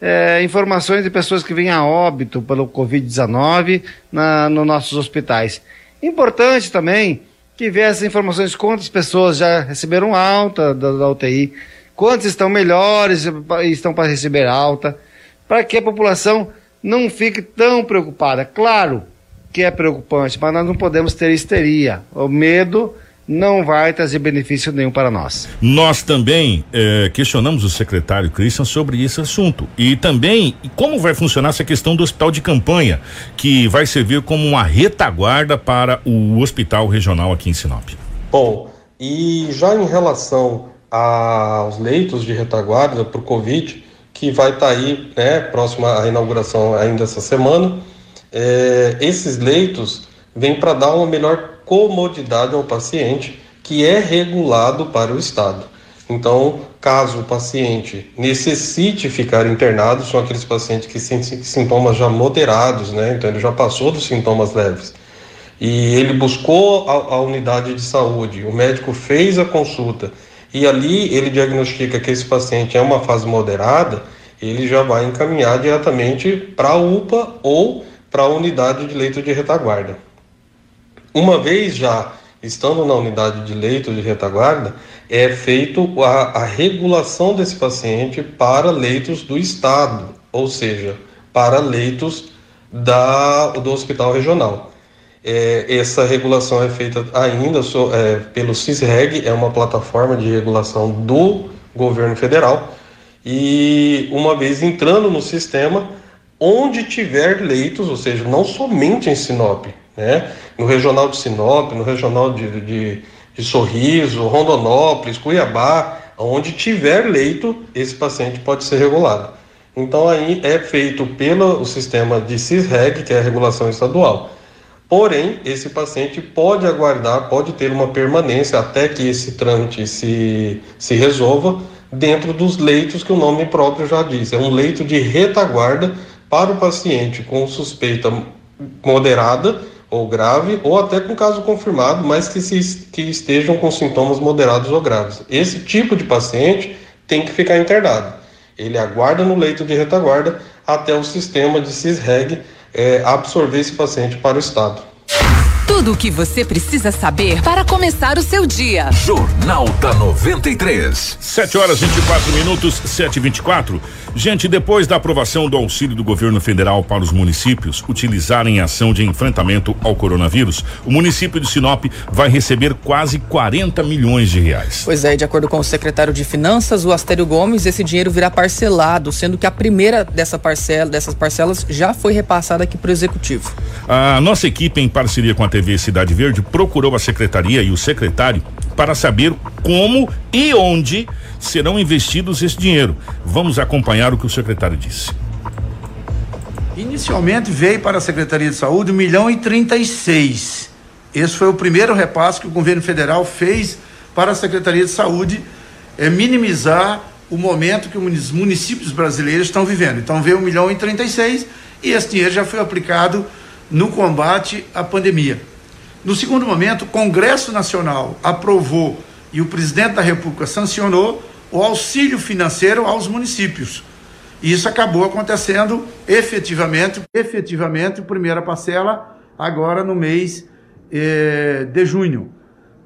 eh, informações de pessoas que vêm a óbito pelo Covid-19 na- nos nossos hospitais. Importante também que vê essas informações quantas pessoas já receberam alta da, da UTI, quantas estão melhores e estão para receber alta, para que a população não fique tão preocupada. Claro que é preocupante, mas nós não podemos ter histeria. O medo não vai trazer benefício nenhum para nós. Nós também eh, questionamos o secretário Christian sobre esse assunto e também como vai funcionar essa questão do hospital de campanha, que vai servir como uma retaguarda para o hospital regional aqui em Sinop. Bom, e já em relação aos leitos de retaguarda para o Covid, que vai estar tá aí, né, próxima à inauguração ainda essa semana, eh, esses leitos vêm para dar uma melhor comodidade ao paciente, que é regulado para o Estado. Então, caso o paciente necessite ficar internado, são aqueles pacientes que têm sintomas já moderados, né? Então, ele já passou dos sintomas leves. E ele buscou a, a unidade de saúde, o médico fez a consulta e ali ele diagnostica que esse paciente é uma fase moderada, ele já vai encaminhar diretamente para a UPA ou para a unidade de leito de retaguarda. Uma vez já estando na unidade de leito de retaguarda, é feito a, a regulação desse paciente para leitos do Estado, ou seja, para leitos da, do hospital regional. É, essa regulação é feita ainda so, é, pelo CISREG, é uma plataforma de regulação do governo federal, e uma vez entrando no sistema, onde tiver leitos, ou seja, não somente em Sinop, né? no regional de Sinop, no regional de, de, de Sorriso, Rondonópolis, Cuiabá, onde tiver leito, esse paciente pode ser regulado. Então aí é feito pelo sistema de CISREG, que é a regulação estadual. Porém, esse paciente pode aguardar, pode ter uma permanência até que esse trâmite se, se resolva dentro dos leitos que o nome próprio já diz. É um leito de retaguarda para o paciente com suspeita moderada ou grave, ou até com caso confirmado, mas que, se, que estejam com sintomas moderados ou graves. Esse tipo de paciente tem que ficar internado. Ele aguarda no leito de retaguarda até o sistema de CISREG é, absorver esse paciente para o Estado. Tudo o que você precisa saber para começar o seu dia. Jornal da 93. 7 horas 24 minutos, 7 e 24 Gente, depois da aprovação do auxílio do governo federal para os municípios utilizarem em ação de enfrentamento ao coronavírus, o município de Sinop vai receber quase 40 milhões de reais. Pois é, de acordo com o secretário de Finanças, o Astério Gomes, esse dinheiro virá parcelado, sendo que a primeira dessa parcela, dessas parcelas já foi repassada aqui para o executivo. A nossa equipe, em parceria com a TV Cidade Verde, procurou a secretaria e o secretário para saber como e onde serão investidos esse dinheiro. Vamos acompanhar o que o secretário disse. Inicialmente veio para a Secretaria de Saúde 1 milhão e 36. Esse foi o primeiro repasse que o governo federal fez para a Secretaria de Saúde, é minimizar o momento que os municípios brasileiros estão vivendo. Então veio 1 milhão e 36 e esse dinheiro já foi aplicado no combate à pandemia. No segundo momento, o Congresso Nacional aprovou e o presidente da República sancionou o auxílio financeiro aos municípios. E isso acabou acontecendo efetivamente, efetivamente, primeira parcela agora no mês eh, de junho.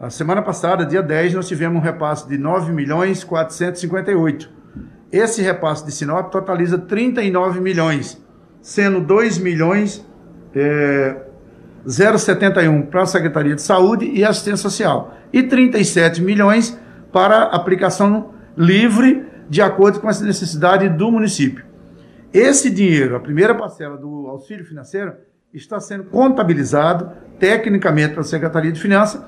A semana passada, dia 10, nós tivemos um repasse de 9 milhões 458. Esse repasse de Sinop totaliza 39 milhões, sendo 2 milhões eh, 071 para a Secretaria de Saúde e Assistência Social e 37 milhões para aplicação livre de acordo com essa necessidade do município. Esse dinheiro, a primeira parcela do auxílio financeiro, está sendo contabilizado tecnicamente pela Secretaria de Finanças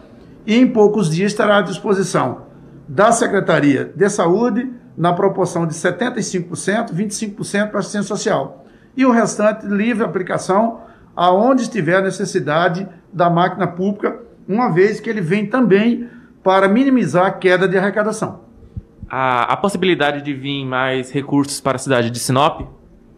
e em poucos dias estará à disposição da Secretaria de Saúde na proporção de 75%, 25% para assistência social e o restante livre aplicação aonde estiver a necessidade da máquina pública, uma vez que ele vem também para minimizar a queda de arrecadação. A, a possibilidade de vir mais recursos para a cidade de Sinop?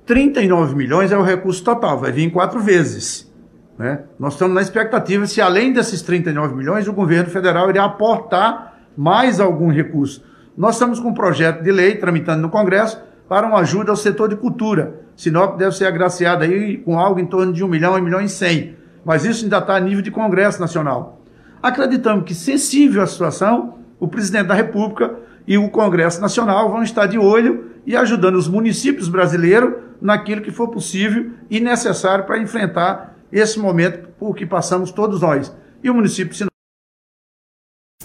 39 milhões é o recurso total, vai vir em quatro vezes. Né? Nós estamos na expectativa se, além desses 39 milhões, o governo federal irá aportar mais algum recurso. Nós estamos com um projeto de lei tramitando no Congresso para uma ajuda ao setor de cultura. Sinop deve ser agraciada aí com algo em torno de 1 milhão, 1 milhão e 100. Mas isso ainda está a nível de Congresso Nacional. Acreditamos que, sensível à situação, o presidente da República e o Congresso Nacional vão estar de olho e ajudando os municípios brasileiros naquilo que for possível e necessário para enfrentar esse momento por que passamos todos nós. E o município de Sinop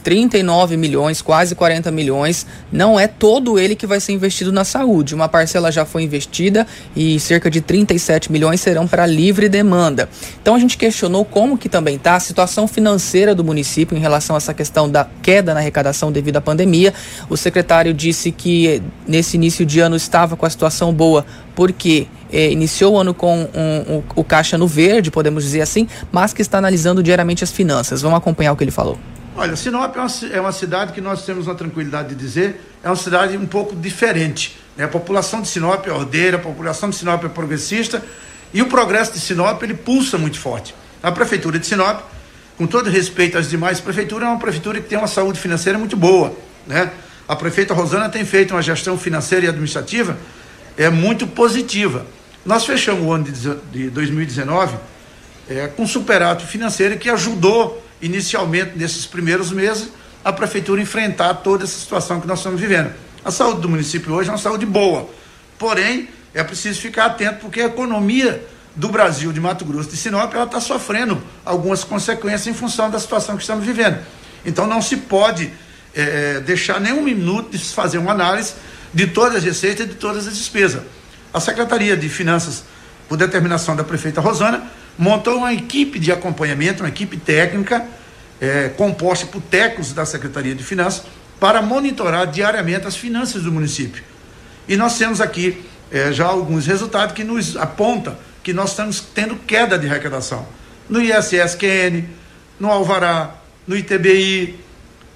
39 milhões, quase 40 milhões, não é todo ele que vai ser investido na saúde. Uma parcela já foi investida e cerca de 37 milhões serão para livre demanda. Então a gente questionou como que também está a situação financeira do município em relação a essa questão da queda na arrecadação devido à pandemia. O secretário disse que nesse início de ano estava com a situação boa porque eh, iniciou o ano com um, um, o caixa no verde, podemos dizer assim, mas que está analisando diariamente as finanças. Vamos acompanhar o que ele falou. Olha, Sinop é uma, é uma, cidade que nós temos uma tranquilidade de dizer, é uma cidade um pouco diferente. Né? A população de Sinop é ordeira, a população de Sinop é progressista e o progresso de Sinop ele pulsa muito forte. A prefeitura de Sinop, com todo respeito às demais prefeituras, é uma prefeitura que tem uma saúde financeira muito boa. Né? A prefeita Rosana tem feito uma gestão financeira e administrativa é muito positiva. Nós fechamos o ano de 2019 é, com superato financeiro que ajudou inicialmente, nesses primeiros meses, a prefeitura enfrentar toda essa situação que nós estamos vivendo. A saúde do município hoje é uma saúde boa, porém, é preciso ficar atento porque a economia do Brasil, de Mato Grosso, de Sinop, ela está sofrendo algumas consequências em função da situação que estamos vivendo. Então não se pode é, deixar nenhum minuto de se fazer uma análise de todas as receitas e de todas as despesas. A Secretaria de Finanças, por determinação da prefeita Rosana, montou uma equipe de acompanhamento, uma equipe técnica, é, composta por técnicos da Secretaria de Finanças, para monitorar diariamente as finanças do município. E nós temos aqui é, já alguns resultados que nos apontam que nós estamos tendo queda de arrecadação. No ISSQN, no Alvará, no ITBI,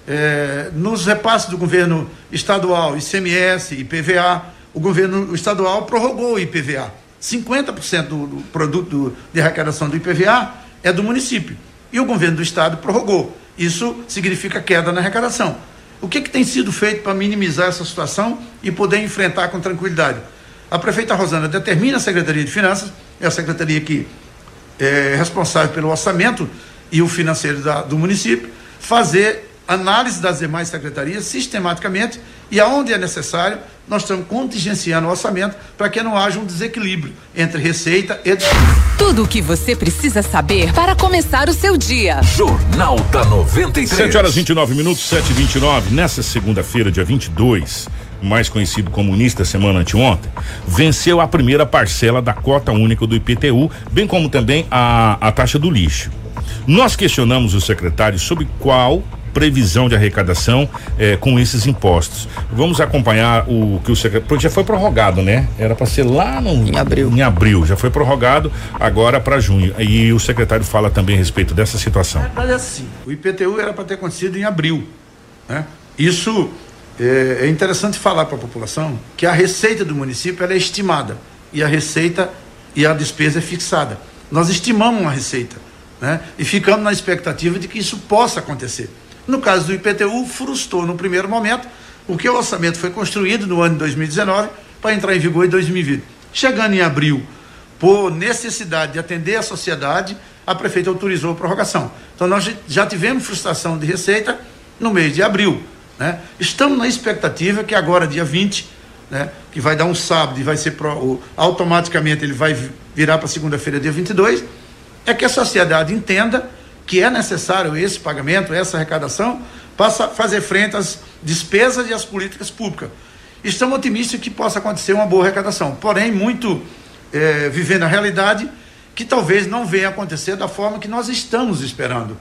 é, nos repasses do governo estadual, ICMS, IPVA, o governo estadual prorrogou o IPVA. 50% do, do produto de arrecadação do IPVA é do município. E o governo do estado prorrogou. Isso significa queda na arrecadação. O que, que tem sido feito para minimizar essa situação e poder enfrentar com tranquilidade? A prefeita Rosana determina a Secretaria de Finanças, é a secretaria que é responsável pelo orçamento e o financeiro da, do município, fazer análise das demais secretarias sistematicamente e aonde é necessário, nós estamos contingenciando o orçamento para que não haja um desequilíbrio entre receita e tudo o que você precisa saber para começar o seu dia. Jornal da 93. 7 horas 29 minutos, 7 e 29 Nessa segunda-feira, dia 22, mais conhecido da semana anteontem, venceu a primeira parcela da cota única do IPTU, bem como também a, a taxa do lixo. Nós questionamos o secretário sobre qual previsão de arrecadação eh, com esses impostos. Vamos acompanhar o que o secretário. Porque já foi prorrogado, né? Era para ser lá no, em abril. Em abril. Já foi prorrogado agora para junho. E o secretário fala também a respeito dessa situação. Mas assim, o IPTU era para ter acontecido em abril. Né? Isso é, é interessante falar para a população que a receita do município é estimada e a receita e a despesa é fixada. Nós estimamos uma receita né? e ficamos na expectativa de que isso possa acontecer. No caso do IPTU, frustrou no primeiro momento, porque o orçamento foi construído no ano de 2019 para entrar em vigor em 2020. Chegando em abril, por necessidade de atender a sociedade, a prefeita autorizou a prorrogação. Então nós já tivemos frustração de receita no mês de abril. Né? Estamos na expectativa que agora, dia 20, né, que vai dar um sábado e vai ser pro, automaticamente ele vai virar para segunda-feira, dia 22, é que a sociedade entenda que é necessário esse pagamento, essa arrecadação, para fazer frente às despesas e às políticas públicas. Estamos otimistas que possa acontecer uma boa arrecadação, porém, muito é, vivendo a realidade que talvez não venha acontecer da forma que nós estamos esperando.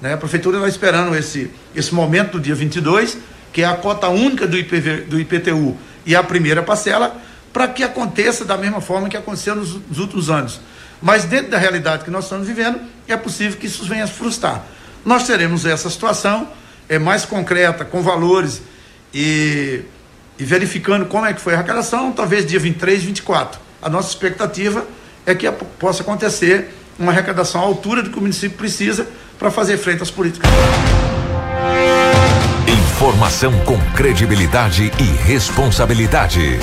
Né? A Prefeitura está esperando esse, esse momento do dia 22, que é a cota única do, IPV, do IPTU e a primeira parcela, para que aconteça da mesma forma que aconteceu nos, nos últimos anos. Mas dentro da realidade que nós estamos vivendo, é possível que isso venha a frustrar. Nós teremos essa situação é mais concreta, com valores e, e verificando como é que foi a arrecadação, talvez dia 23, 24. A nossa expectativa é que possa acontecer uma arrecadação à altura do que o município precisa para fazer frente às políticas. Informação com credibilidade e responsabilidade.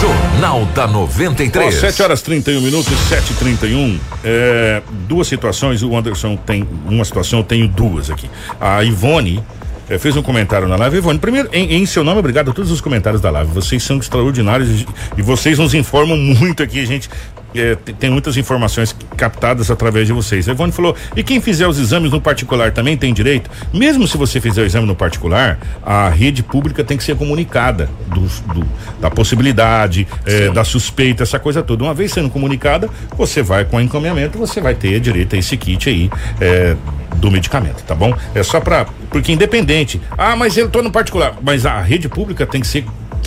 Jornal da 93. Ó, 7 horas 31 minutos, 7 e 31 é, Duas situações, o Anderson tem uma situação, eu tenho duas aqui. A Ivone é, fez um comentário na live. Ivone, primeiro, em, em, seu nome, obrigado a todos os comentários da live. Vocês são extraordinários e, e vocês nos informam muito aqui. Gente é, tem, muitas informações captadas através de vocês. A Ivone falou, e quem fizer os exames no particular também tem direito? Mesmo se você fizer o exame no particular, a rede pública tem que ser comunicada do, do- da possibilidade, é, da suspeita, essa coisa toda. Uma vez sendo comunicada, você vai com o encaminhamento, você vai ter direito a esse kit aí é, do medicamento, tá bom? É só pra. Porque independente. Ah, mas eu tô no particular. Mas a rede pública tem que ser.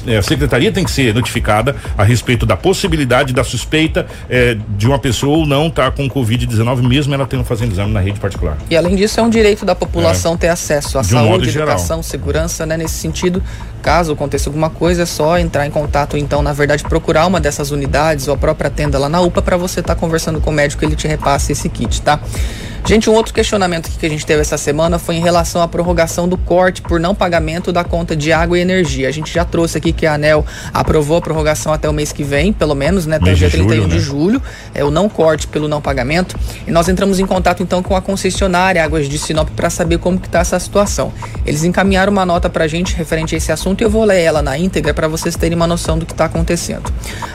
É, a secretaria tem que ser notificada a respeito da possibilidade, da suspeita é, de uma pessoa ou não estar com Covid-19, mesmo ela tendo fazendo exame na rede particular. E além disso, é um direito da população ter acesso à De um saúde, geral. educação, segurança, né? Nesse sentido, caso aconteça alguma coisa, é só entrar em contato, então, na verdade, procurar uma dessas unidades ou a própria tenda lá na UPA para você estar conversando com o médico e ele te repasse esse kit, tá? Gente, um outro questionamento que a gente teve essa semana foi em relação à prorrogação do corte por não pagamento da conta de água e energia. A gente já trouxe aqui que a ANEL aprovou a prorrogação até o mês que vem, pelo menos, né? Até o de dia 31 julho, de né? julho julho, é o não corte pelo não pagamento, e nós entramos em contato então com a concessionária Águas de Sinop para saber como que tá essa situação. Eles encaminharam uma nota pra gente referente a esse assunto e eu vou ler ela na íntegra para vocês terem uma noção do que está acontecendo.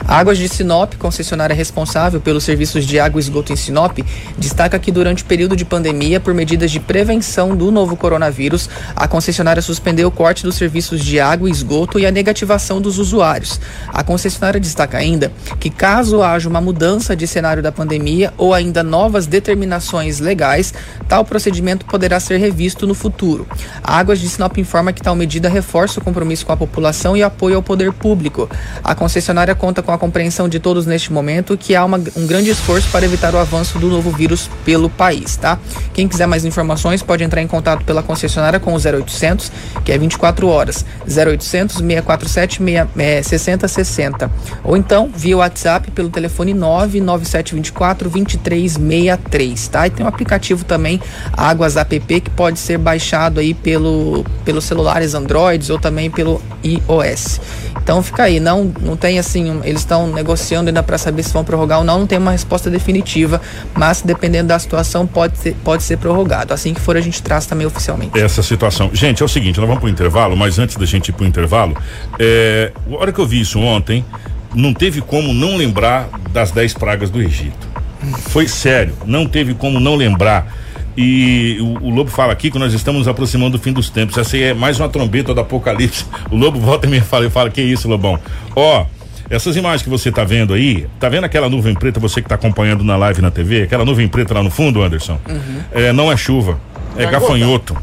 A Águas de Sinop, concessionária responsável pelos serviços de água e esgoto em Sinop, destaca que durante o período de pandemia, por medidas de prevenção do novo coronavírus, a concessionária suspendeu o corte dos serviços de água e esgoto e a negativação dos usuários. A concessionária destaca ainda que caso haja uma mudança de cenário da pandemia ou ainda novas determinações legais, tal procedimento poderá ser revisto no futuro. A Águas de Sinop informa que tal medida reforça o compromisso com a população e apoio ao poder público. A concessionária conta com a compreensão de todos neste momento que há uma- um grande esforço para evitar o avanço do novo vírus pelo país, tá? Quem quiser mais informações pode entrar em contato pela concessionária com o 0800, que é 24 horas, 0800 647 6- é, 6060. Ou então via WhatsApp pelo telefone 99724 2363, tá? E tem um aplicativo também, Águas App, que pode ser baixado aí pelo, pelos celulares Androids ou também pelo iOS. Então fica aí, não, não tem assim, eles estão negociando ainda para saber se vão prorrogar ou não, não tem uma resposta definitiva, mas dependendo da situação pode ser, pode ser prorrogado. Assim que for a gente traz também oficialmente. essa situação. Gente, é o seguinte, nós vamos pro intervalo, mas antes da gente ir pro intervalo, é, a hora que eu vi isso ontem, não teve como não lembrar das 10 pragas do Egito. Foi sério, não teve como não lembrar. E o, o Lobo fala aqui que nós estamos nos aproximando do fim dos tempos. Essa aí é mais uma trombeta do apocalipse. O Lobo volta e me fala, e fala, que isso, Lobão? Ó, essas imagens que você tá vendo aí, tá vendo aquela nuvem preta, você que tá acompanhando na live na TV, aquela nuvem preta lá no fundo, Anderson? É, não é chuva, é gafanhoto.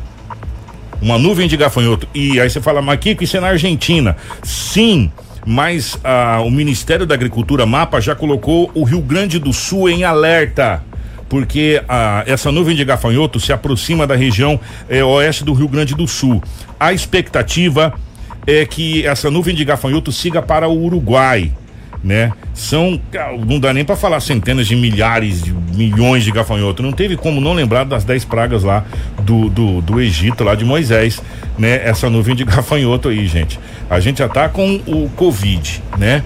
Uma nuvem de gafanhoto. E aí você fala, mas Kiko, isso é na Argentina. Sim, mas ah, o Ministério da Agricultura, MAPA, já colocou o Rio Grande do Sul em alerta. Porque ah, essa nuvem de gafanhoto se aproxima da região eh, oeste do Rio Grande do Sul. A expectativa é que essa nuvem de gafanhoto siga para o Uruguai né? São, não dá nem para falar centenas de milhares, de milhões de gafanhotos. Não teve como não lembrar das dez pragas lá do, do, do Egito, lá de Moisés, né? Essa nuvem de gafanhoto aí, gente. A gente já tá com o Covid, né?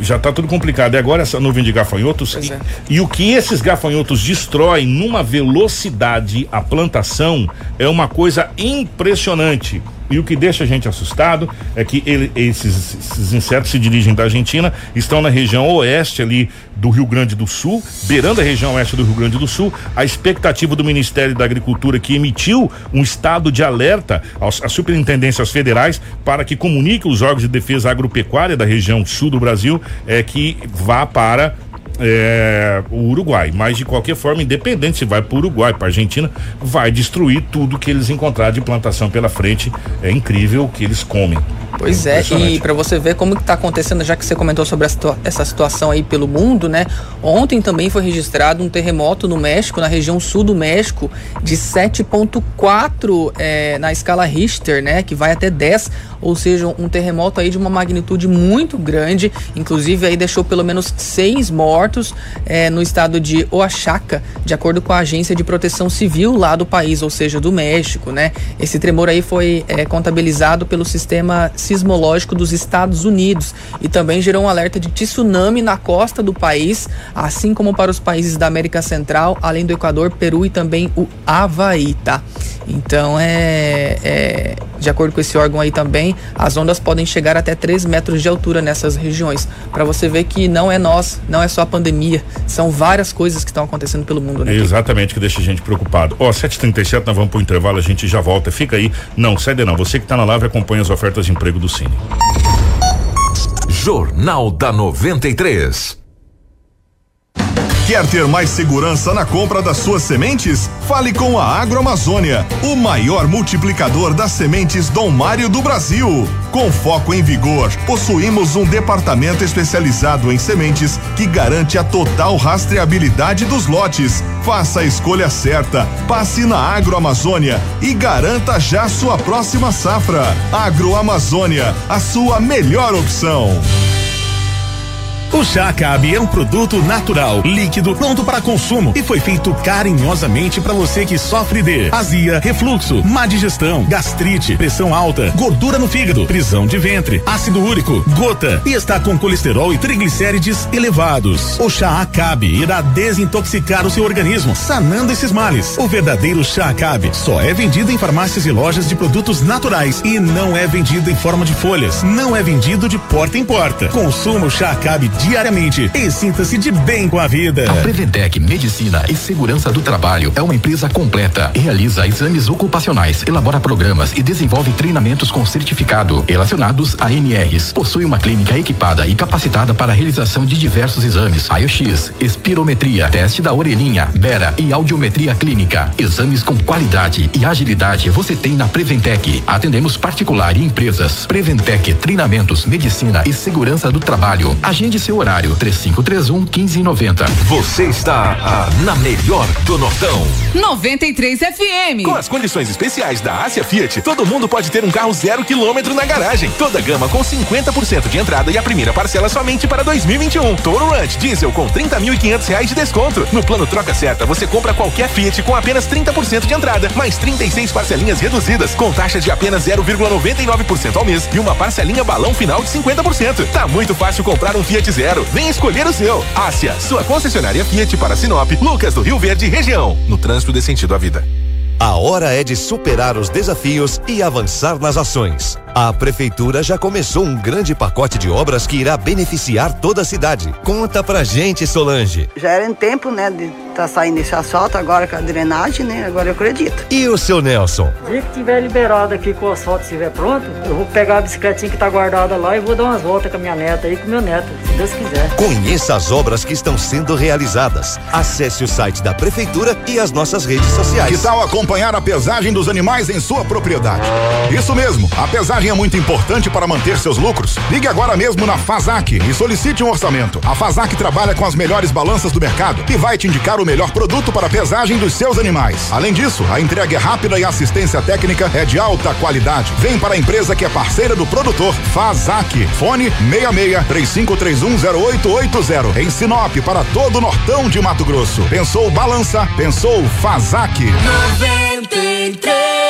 Já tá tudo complicado. E agora essa nuvem de gafanhotos. E, é. e o que esses gafanhotos destroem numa velocidade a plantação é uma coisa impressionante. E o que deixa a gente assustado é que ele- esses, esses insetos se dirigem da Argentina, estão na região oeste ali do Rio Grande do Sul, beirando a região oeste do Rio Grande do Sul. A expectativa do Ministério da Agricultura que emitiu um estado de alerta às superintendências federais para que comunique os órgãos de defesa agropecuária da região sul do Brasil é que vá para é, o Uruguai. Mas de qualquer forma, independente se vai para o Uruguai, para Argentina, vai destruir tudo que eles encontrarem de plantação pela frente. É incrível o que eles comem. Pois é, e para você ver como que tá acontecendo, já que você comentou sobre situa- essa situação aí pelo mundo, né? Ontem também foi registrado um terremoto no México, na região sul do México, de 7.4 é, na escala Richter, né? Que vai até 10, ou seja, um terremoto aí de uma magnitude muito grande, inclusive aí deixou pelo menos seis mortos é, no estado de Oaxaca, de acordo com a agência de proteção civil lá do país, ou seja, do México, né? Esse tremor aí foi é, contabilizado pelo sistema sismológico dos Estados Unidos e também gerou um alerta de tsunami na costa do país, assim como para os países da América Central, além do Equador, Peru e também o Havaí, tá? Então é, é De acordo com esse órgão aí também, as ondas podem chegar até 3 metros de altura nessas regiões. Para você ver que não é nós, não é só a pandemia, são várias coisas que estão acontecendo pelo mundo, né? Exatamente, que deixa a gente preocupado. Ó, 7h37, nós vamos pro intervalo, a gente já volta. Fica aí. Não, sai de não. Você que tá na live acompanha as ofertas de emprego do Cine. Jornal da 93. Quer ter mais segurança na compra das suas sementes? Fale com a Agroamazônia, o maior multiplicador das sementes Dom Mário do Brasil. Com foco em vigor, possuímos um departamento especializado em sementes que garante a total rastreabilidade dos lotes. Faça a escolha certa, passe na Agroamazônia e garanta já sua próxima safra. Agroamazônia, a sua melhor opção. O chá Acabe é um produto natural, líquido, pronto para consumo e foi feito carinhosamente para você que sofre de azia, refluxo, má digestão, gastrite, pressão alta, gordura no fígado, prisão de ventre, ácido úrico, gota e está com colesterol e triglicérides elevados. O chá Acabe irá desintoxicar o seu organismo, sanando esses males. O verdadeiro chá Acabe só é vendido em farmácias e lojas de produtos naturais e não é vendido em forma de folhas. Não é vendido de porta em porta. Consuma o chá Acabe diariamente e sinta-se de bem com a vida. A Preventec Medicina e Segurança do Trabalho é uma empresa completa. Realiza exames ocupacionais, elabora programas e desenvolve treinamentos com certificado relacionados a NRs. Possui uma clínica equipada e capacitada para a realização de diversos exames: raio-x, espirometria, teste da orelhinha, bera e audiometria clínica. Exames com qualidade e agilidade você tem na Preventec. Atendemos particular e empresas. Preventec Treinamentos, Medicina e Segurança do Trabalho. Agende seu horário 3531 1590. Você está a, na melhor do Nortão. 93 FM. Com as condições especiais da Ásia Fiat, todo mundo pode ter um carro zero quilômetro na garagem. Toda gama com 50% de entrada e a primeira parcela somente para 2021. Toro Ranch Diesel com 30.500 reais de desconto. No plano troca certa, você compra qualquer Fiat com apenas 30% de entrada, mais 36 parcelinhas reduzidas, com taxa de apenas 0,99% ao mês e uma parcelinha balão final de 50%. Tá muito fácil comprar um Fiat Zero. Vem escolher o seu. Ásia, sua concessionária Fiat para Sinop, Lucas do Rio Verde região. No trânsito dê sentido à vida. A hora é de superar os desafios e avançar nas ações. A prefeitura já começou um grande pacote de obras que irá beneficiar toda a cidade. Conta pra gente, Solange. Já era em tempo, né, de tá saindo esse asfalto agora com a drenagem, né? Agora eu acredito. E o seu Nelson? dia que tiver liberado aqui com o asfalto estiver pronto, eu vou pegar a bicicletinha que tá guardada lá e vou dar umas voltas com a minha neta aí, com o meu neto, se Deus quiser. Conheça as obras que estão sendo realizadas. Acesse o site da prefeitura e as nossas redes sociais. Que tal acompanhar a pesagem dos animais em sua propriedade? Isso mesmo, a pesagem é muito importante para manter seus lucros. Ligue agora mesmo na Fazac e solicite um orçamento. A Fazac trabalha com as melhores balanças do mercado e vai te indicar o melhor produto para a pesagem dos seus animais. Além disso, a entrega é rápida e a assistência técnica é de alta qualidade. Vem para a empresa que é parceira do produtor, Fazac. Fone 66 35310880 em Sinop para todo o Nortão de Mato Grosso. Pensou balança? Pensou Fazac. 93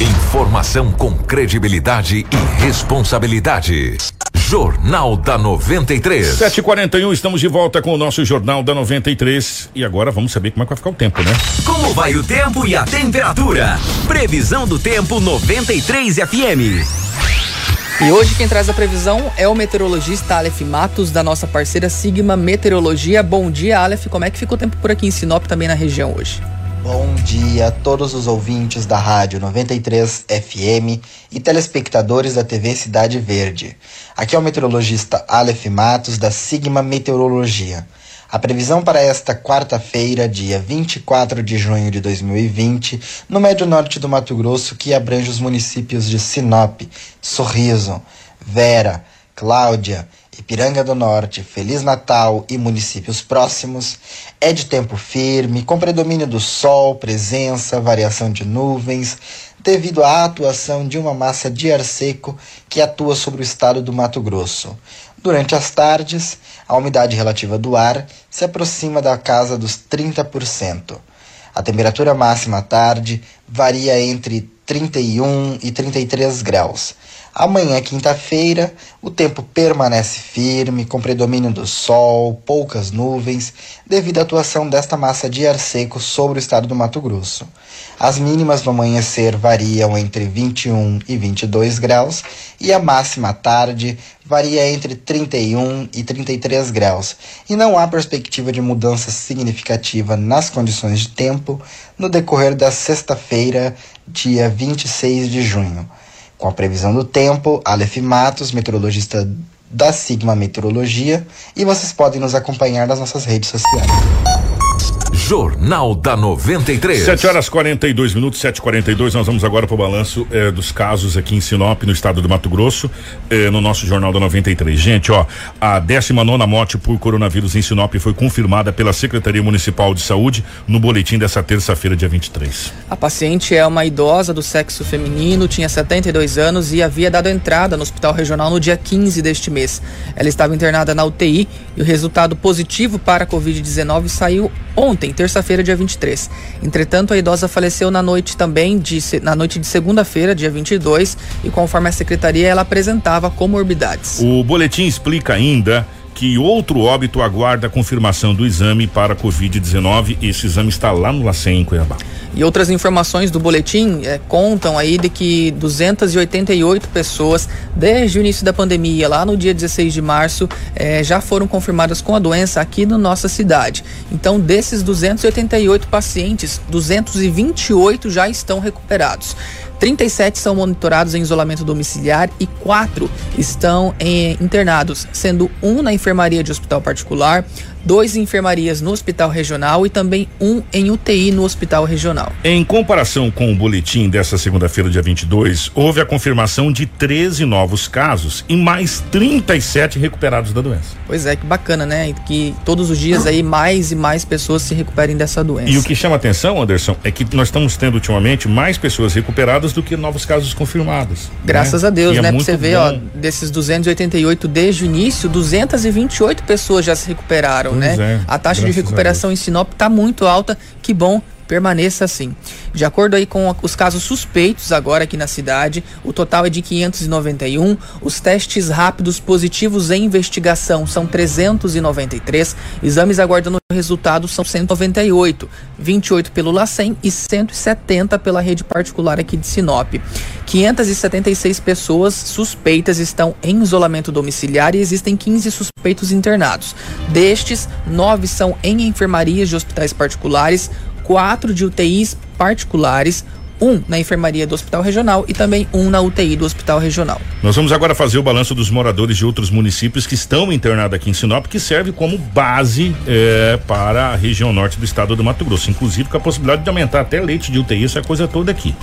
Informação com credibilidade e responsabilidade. Jornal da 93. 7h41, estamos de volta com o nosso Jornal da 93. E agora vamos saber como é que vai ficar o tempo, né? Como vai o tempo e a temperatura? Previsão do tempo 93 FM. E hoje quem traz a previsão é o meteorologista Aleph Matos, da nossa parceira Sigma Meteorologia. Bom dia, Aleph. Como é que ficou o tempo por aqui em Sinop, também na região hoje? Bom dia a todos os ouvintes da Rádio 93 FM e telespectadores da TV Cidade Verde. Aqui é o meteorologista Aleph Matos, da Sigma Meteorologia. A previsão para esta quarta-feira, dia 24 de junho de 2020, no médio norte do Mato Grosso, que abrange os municípios de Sinop, Sorriso, Vera, Cláudia Ipiranga do Norte, Feliz Natal e municípios próximos é de tempo firme, com predomínio do sol, presença, variação de nuvens, devido à atuação de uma massa de ar seco que atua sobre o estado do Mato Grosso. Durante as tardes, a umidade relativa do ar se aproxima da casa dos 30%. A temperatura máxima à tarde varia entre 31 e 33 graus. Amanhã, quinta-feira, o tempo permanece firme, com predomínio do sol, poucas nuvens, devido à atuação desta massa de ar seco sobre o estado do Mato Grosso. As mínimas no amanhecer variam entre 21 e 22 graus e a máxima à tarde varia entre 31 e 33 graus. E não há perspectiva de mudança significativa nas condições de tempo no decorrer da sexta-feira, dia 26 de junho. Com a previsão do tempo, Aleph Matos, meteorologista da Sigma Meteorologia, e vocês podem nos acompanhar nas nossas redes sociais. Jornal da 93. 7 horas 42 minutos, 7h42. Nós vamos agora para o balanço eh, dos casos aqui em Sinop, no estado do Mato Grosso, eh, no nosso Jornal da 93. Gente, ó, a 19 morte por coronavírus em Sinop foi confirmada pela Secretaria Municipal de Saúde no boletim dessa terça-feira, dia 23. A paciente é uma idosa do sexo feminino, tinha 72 anos e havia dado entrada no hospital regional no dia 15 deste mês. Ela estava internada na UTI e o resultado positivo para a Covid-19 saiu ontem, terça-feira, dia 23. Entretanto, a idosa faleceu na noite também de na noite de segunda-feira, dia 22, e conforme a secretaria, ela apresentava comorbidades. O boletim explica ainda que outro óbito aguarda a confirmação do exame para Covid-19. Esse exame está lá no LACEN, em Cuiabá. E outras informações do boletim eh, contam aí de que 288 pessoas, desde o início da pandemia, lá no dia 16 de março, eh, já foram confirmadas com a doença aqui na nossa cidade. Então, desses 288 pacientes, 228 já estão recuperados. 37 são monitorados em isolamento domiciliar e quatro estão em, internados, sendo um na enfermaria de hospital particular, dois em enfermarias no hospital regional e também um em UTI no hospital regional. Em comparação com o boletim dessa segunda-feira, dia 22, houve a confirmação de 13 novos casos e mais 37 recuperados da doença. Pois é, que bacana, né? Que todos os dias aí mais e mais pessoas se recuperem dessa doença. E o que chama atenção, Anderson, é que nós estamos tendo ultimamente mais pessoas recuperadas do que novos casos confirmados. Graças né? a Deus, E é né? Muito você ver, ó, desses 288 desde o início, 228 pessoas já se recuperaram, Pois né? é, a taxa de recuperação em Sinop tá muito alta, que bom. Permaneça assim. De acordo aí com os casos suspeitos agora aqui na cidade, o total é de 591. Os testes rápidos positivos em investigação são 393. Exames aguardando resultado são 198, 28 pelo LACEN e 170 pela rede particular aqui de Sinop. 576 pessoas suspeitas estão em isolamento domiciliar e existem 15 suspeitos internados. Destes, nove são em enfermarias de hospitais particulares, quatro de UTIs particulares, um na enfermaria do hospital regional e também um na UTI do hospital regional. Nós vamos agora fazer o balanço dos moradores de outros municípios que estão internados aqui em Sinop, que serve como base eh, para a região norte do estado do Mato Grosso, inclusive com a possibilidade de aumentar até leite de UTI, essa coisa toda aqui.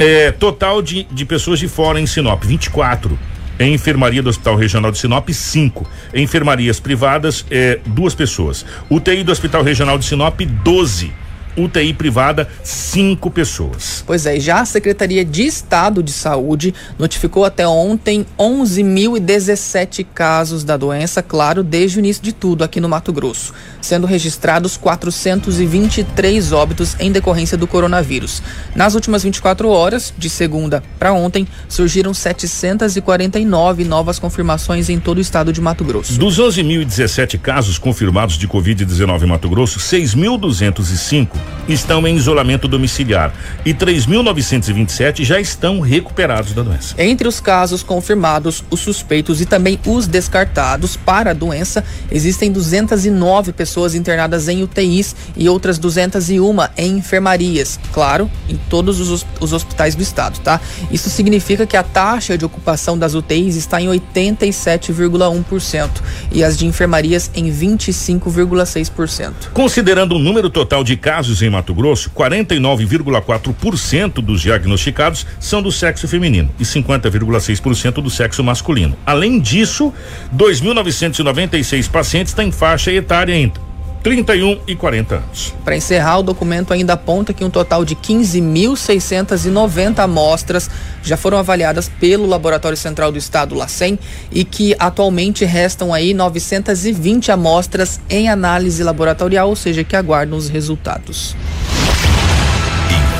Eh, total de, de pessoas de fora em Sinop, 24. Em enfermaria do Hospital Regional de Sinop, cinco. Em enfermarias privadas, eh, duas pessoas. UTI do Hospital Regional de Sinop, 12. UTI privada, cinco pessoas. Pois é, já a Secretaria de Estado de Saúde notificou até ontem 11.017 casos da doença, claro, desde o início de tudo aqui no Mato Grosso, sendo registrados 423 óbitos em decorrência do coronavírus. Nas últimas 24 horas, de segunda para ontem, surgiram 749 novas confirmações em todo o estado de Mato Grosso. Dos 11.017 casos confirmados de Covid-19 em Mato Grosso, 6.205 estão em isolamento domiciliar e 3.927 já estão recuperados da doença. Entre os casos confirmados, os suspeitos e também os descartados para a doença, existem 209 pessoas internadas em UTIs e outras 201 em enfermarias, claro, em todos os, os hospitais do estado, tá? Isso significa que a taxa de ocupação das UTIs está em 87,1% e as de enfermarias em 25,6%. Considerando o número total de casos presídios em Mato Grosso, 49,4% dos diagnosticados são do sexo feminino e 50,6% do sexo masculino. Além disso, 2.996 pacientes têm faixa etária entre 31 e 40 anos. Para encerrar, o documento ainda aponta que um total de 15.690 amostras já foram avaliadas pelo Laboratório Central do Estado, LACEN, e que atualmente restam aí 920 amostras em análise laboratorial, ou seja, que aguardam os resultados.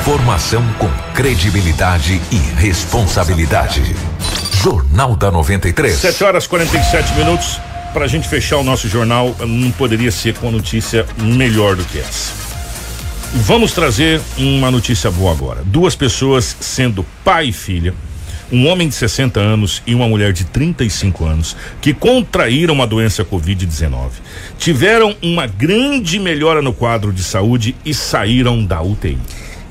Informação com credibilidade e responsabilidade. Jornal da 93. 7 horas 47 minutos. Para a gente fechar o nosso jornal, não poderia ser com uma notícia melhor do que essa. Vamos trazer uma notícia boa agora. Duas pessoas sendo pai e filha, um homem de 60 anos e uma mulher de 35 anos, que contraíram a doença Covid-19, tiveram uma grande melhora no quadro de saúde e saíram da UTI.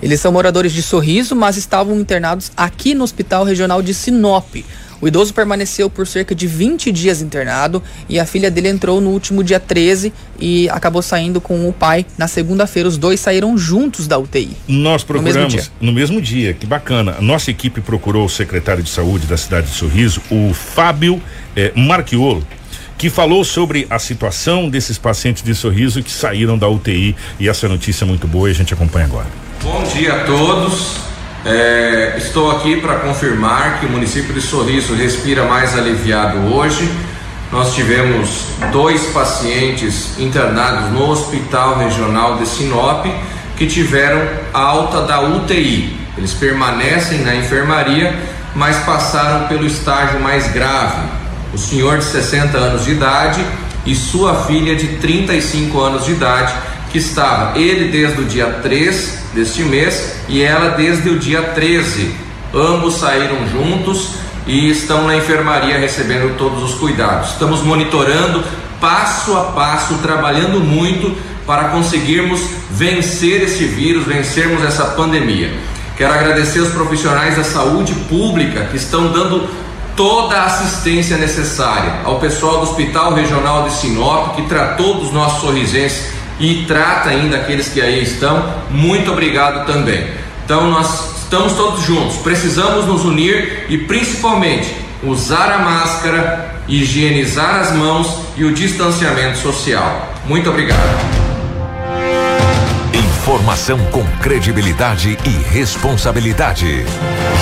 Eles são moradores de Sorriso, mas estavam internados aqui no Hospital Regional de Sinop. O idoso permaneceu por cerca de 20 dias internado e a filha dele entrou no último dia 13 e acabou saindo com o pai na segunda-feira. Os dois saíram juntos da UTI. Nós procuramos No mesmo dia. no mesmo dia, que bacana. A nossa equipe procurou o secretário de saúde da cidade de Sorriso, o Fábio eh, Marchiolo, que falou sobre a situação desses pacientes de Sorriso que saíram da UTI e essa notícia é muito boa e a gente acompanha agora. Bom dia a todos. É, estou aqui para confirmar que o município de Sorriso respira mais aliviado hoje. Nós tivemos dois pacientes internados no Hospital Regional de Sinop que tiveram alta da UTI. Eles permanecem na enfermaria, mas passaram pelo estágio mais grave. O senhor de 60 anos de idade e sua filha de 35 anos de idade, que estava ele desde o dia 3 deste mês e ela desde o dia 13. Ambos saíram juntos e estão na enfermaria recebendo todos os cuidados. Estamos monitorando passo a passo, trabalhando muito para conseguirmos vencer este vírus, vencermos essa pandemia. Quero agradecer os profissionais da saúde pública que estão dando toda a assistência necessária ao pessoal do Hospital Regional de Sinop que tratou dos nossos sorrisenses e trata ainda aqueles que aí estão. Muito obrigado também. Então nós estamos todos juntos, precisamos nos unir e principalmente usar a máscara, higienizar as mãos e o distanciamento social. Muito obrigado. Informação com credibilidade e responsabilidade.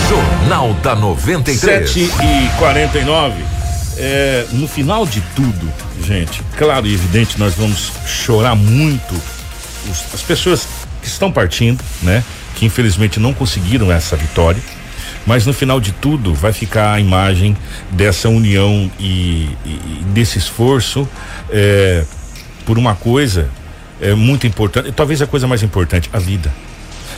Jornal da 93. 7 e 49 é, no final de tudo, gente, claro e evidente, nós vamos chorar muito os- as pessoas que estão partindo, né? Que infelizmente não conseguiram essa vitória. Mas no final de tudo vai ficar a imagem dessa união e, e- desse esforço é, por uma coisa é, muito importante, talvez a coisa mais importante, a vida.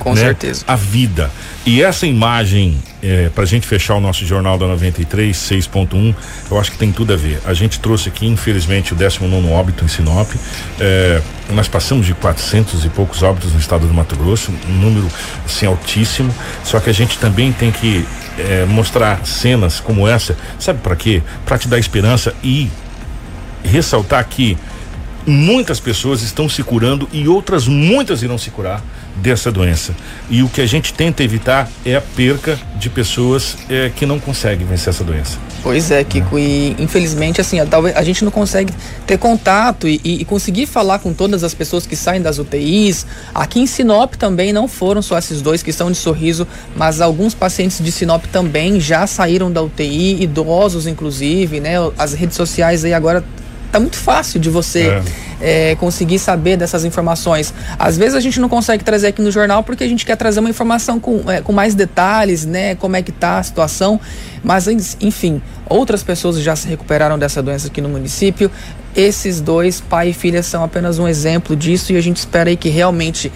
Com né? certeza. A vida. E essa imagem, é, pra gente fechar o nosso jornal da 93, 6.1, eu acho que tem tudo a ver. A gente trouxe aqui, infelizmente, o 19 óbito em Sinop. É, nós passamos de 400 e poucos óbitos no estado do Mato Grosso, um número assim altíssimo. Só que a gente também tem que é, mostrar cenas como essa, sabe para quê? Para te dar esperança e ressaltar que muitas pessoas estão se curando e outras muitas irão se curar dessa doença. E o que a gente tenta evitar é a perca de pessoas eh, que não conseguem vencer essa doença. Pois é, Kiko, e infelizmente, assim, a, a gente não consegue ter contato e, e- conseguir falar com todas as pessoas que saem das UTIs. Aqui em Sinop também não foram só esses dois que estão de sorriso, mas alguns pacientes de Sinop também já saíram da UTI, idosos inclusive, né? As redes sociais aí agora tá muito fácil de você é, conseguir saber dessas informações. Às vezes a gente não consegue trazer aqui no jornal porque a gente quer trazer uma informação com, é, com mais detalhes, né? Como é que tá a situação. Mas, en- enfim, outras pessoas já se recuperaram dessa doença aqui no município. Esses dois, pai e filha, são apenas um exemplo disso e a gente espera aí que realmente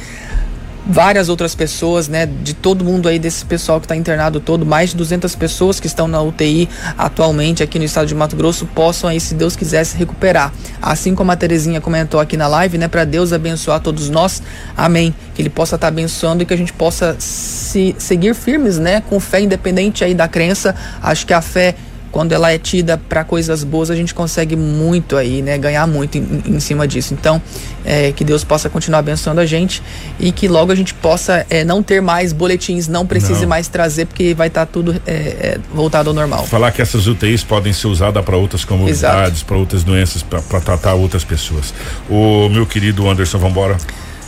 várias outras pessoas, né, de todo mundo aí desse pessoal que está internado todo, mais de 200 pessoas que estão na UTI atualmente aqui no estado de Mato Grosso possam aí, se Deus quiser, se recuperar. Assim como a Terezinha comentou aqui na live, né, para Deus abençoar todos nós. Amém. Que ele possa estar abençoando e que a gente possa se seguir firmes, né, com fé independente aí da crença. Acho que a fé quando ela é tida para coisas boas, a gente consegue muito aí, né? Ganhar muito em, em cima disso. Então, é, que Deus possa continuar abençoando a gente e que logo a gente possa é, não ter mais boletins, não precise Não. mais trazer, porque vai estar tudo é, é, voltado ao normal. Falar que essas UTIs podem ser usadas para outras comorbidades, para outras doenças, para tratar outras pessoas. O meu querido Anderson, vambora.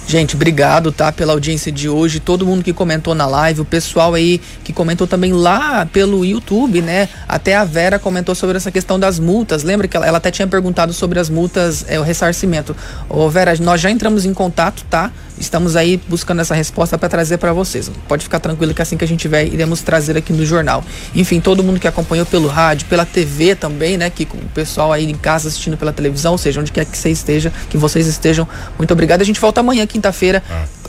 Gente, obrigado, tá, pela audiência de hoje, todo mundo que comentou na live, o pessoal aí que comentou também lá pelo YouTube, né? Até a Vera comentou sobre essa questão das multas. Lembra que ela, ela até tinha perguntado sobre as multas, é, o ressarcimento. Ô, Vera, nós já entramos em contato, tá? Estamos aí buscando essa resposta para trazer para vocês. Pode ficar tranquilo que assim que a gente tiver, iremos trazer aqui no jornal. Enfim, todo mundo que acompanhou pelo rádio, pela TV também, né? Que o pessoal aí em casa assistindo pela televisão, ou seja, onde quer que você esteja, que vocês estejam. Muito obrigado. A gente volta amanhã, quinta-feira,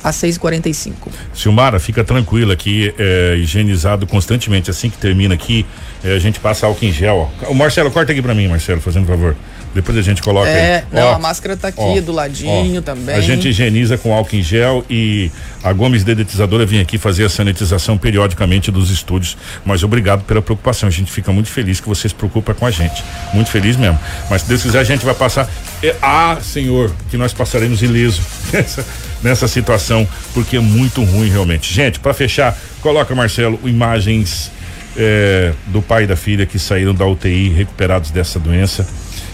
às 6h45. Silmara, fica tranquila aqui, é, higienizado constantemente. Assim que termina aqui, é, a gente passa álcool em gel. Ó. O Marcelo, corta aqui pra mim, Marcelo, fazendo um favor. Depois a gente coloca É, aí. não, Ó, a máscara tá aqui ó, do ladinho ó. também. A gente higieniza com álcool em gel e a Gomes Dedetizadora vem aqui fazer a sanitização periodicamente dos estúdios. Mas obrigado pela preocupação. A gente fica muito feliz que vocês se preocupam com a gente. Muito feliz mesmo. Mas se Deus quiser, a gente vai passar. É, ah, Senhor, que nós passaremos ileso nessa, situação, porque é muito ruim realmente. Gente, para fechar, coloca, Marcelo, imagens é, do pai e da filha que saíram da UTI recuperados dessa doença.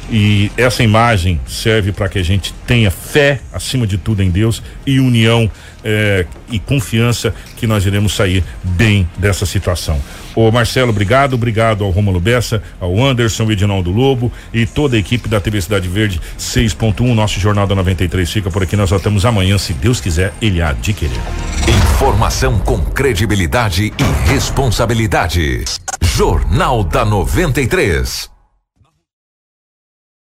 E essa imagem serve para que a gente tenha fé, acima de tudo, em Deus e união eh, e confiança que nós iremos sair bem dessa situação. Ô Marcelo, obrigado, obrigado ao Romulo Bessa, ao Anderson, Edinaldo Lobo e toda a equipe da TV Cidade Verde 6.1. Nosso Jornal da 93 fica por aqui. Nós voltamos amanhã, se Deus quiser, ele há de querer. Informação com credibilidade e responsabilidade. Jornal da 93.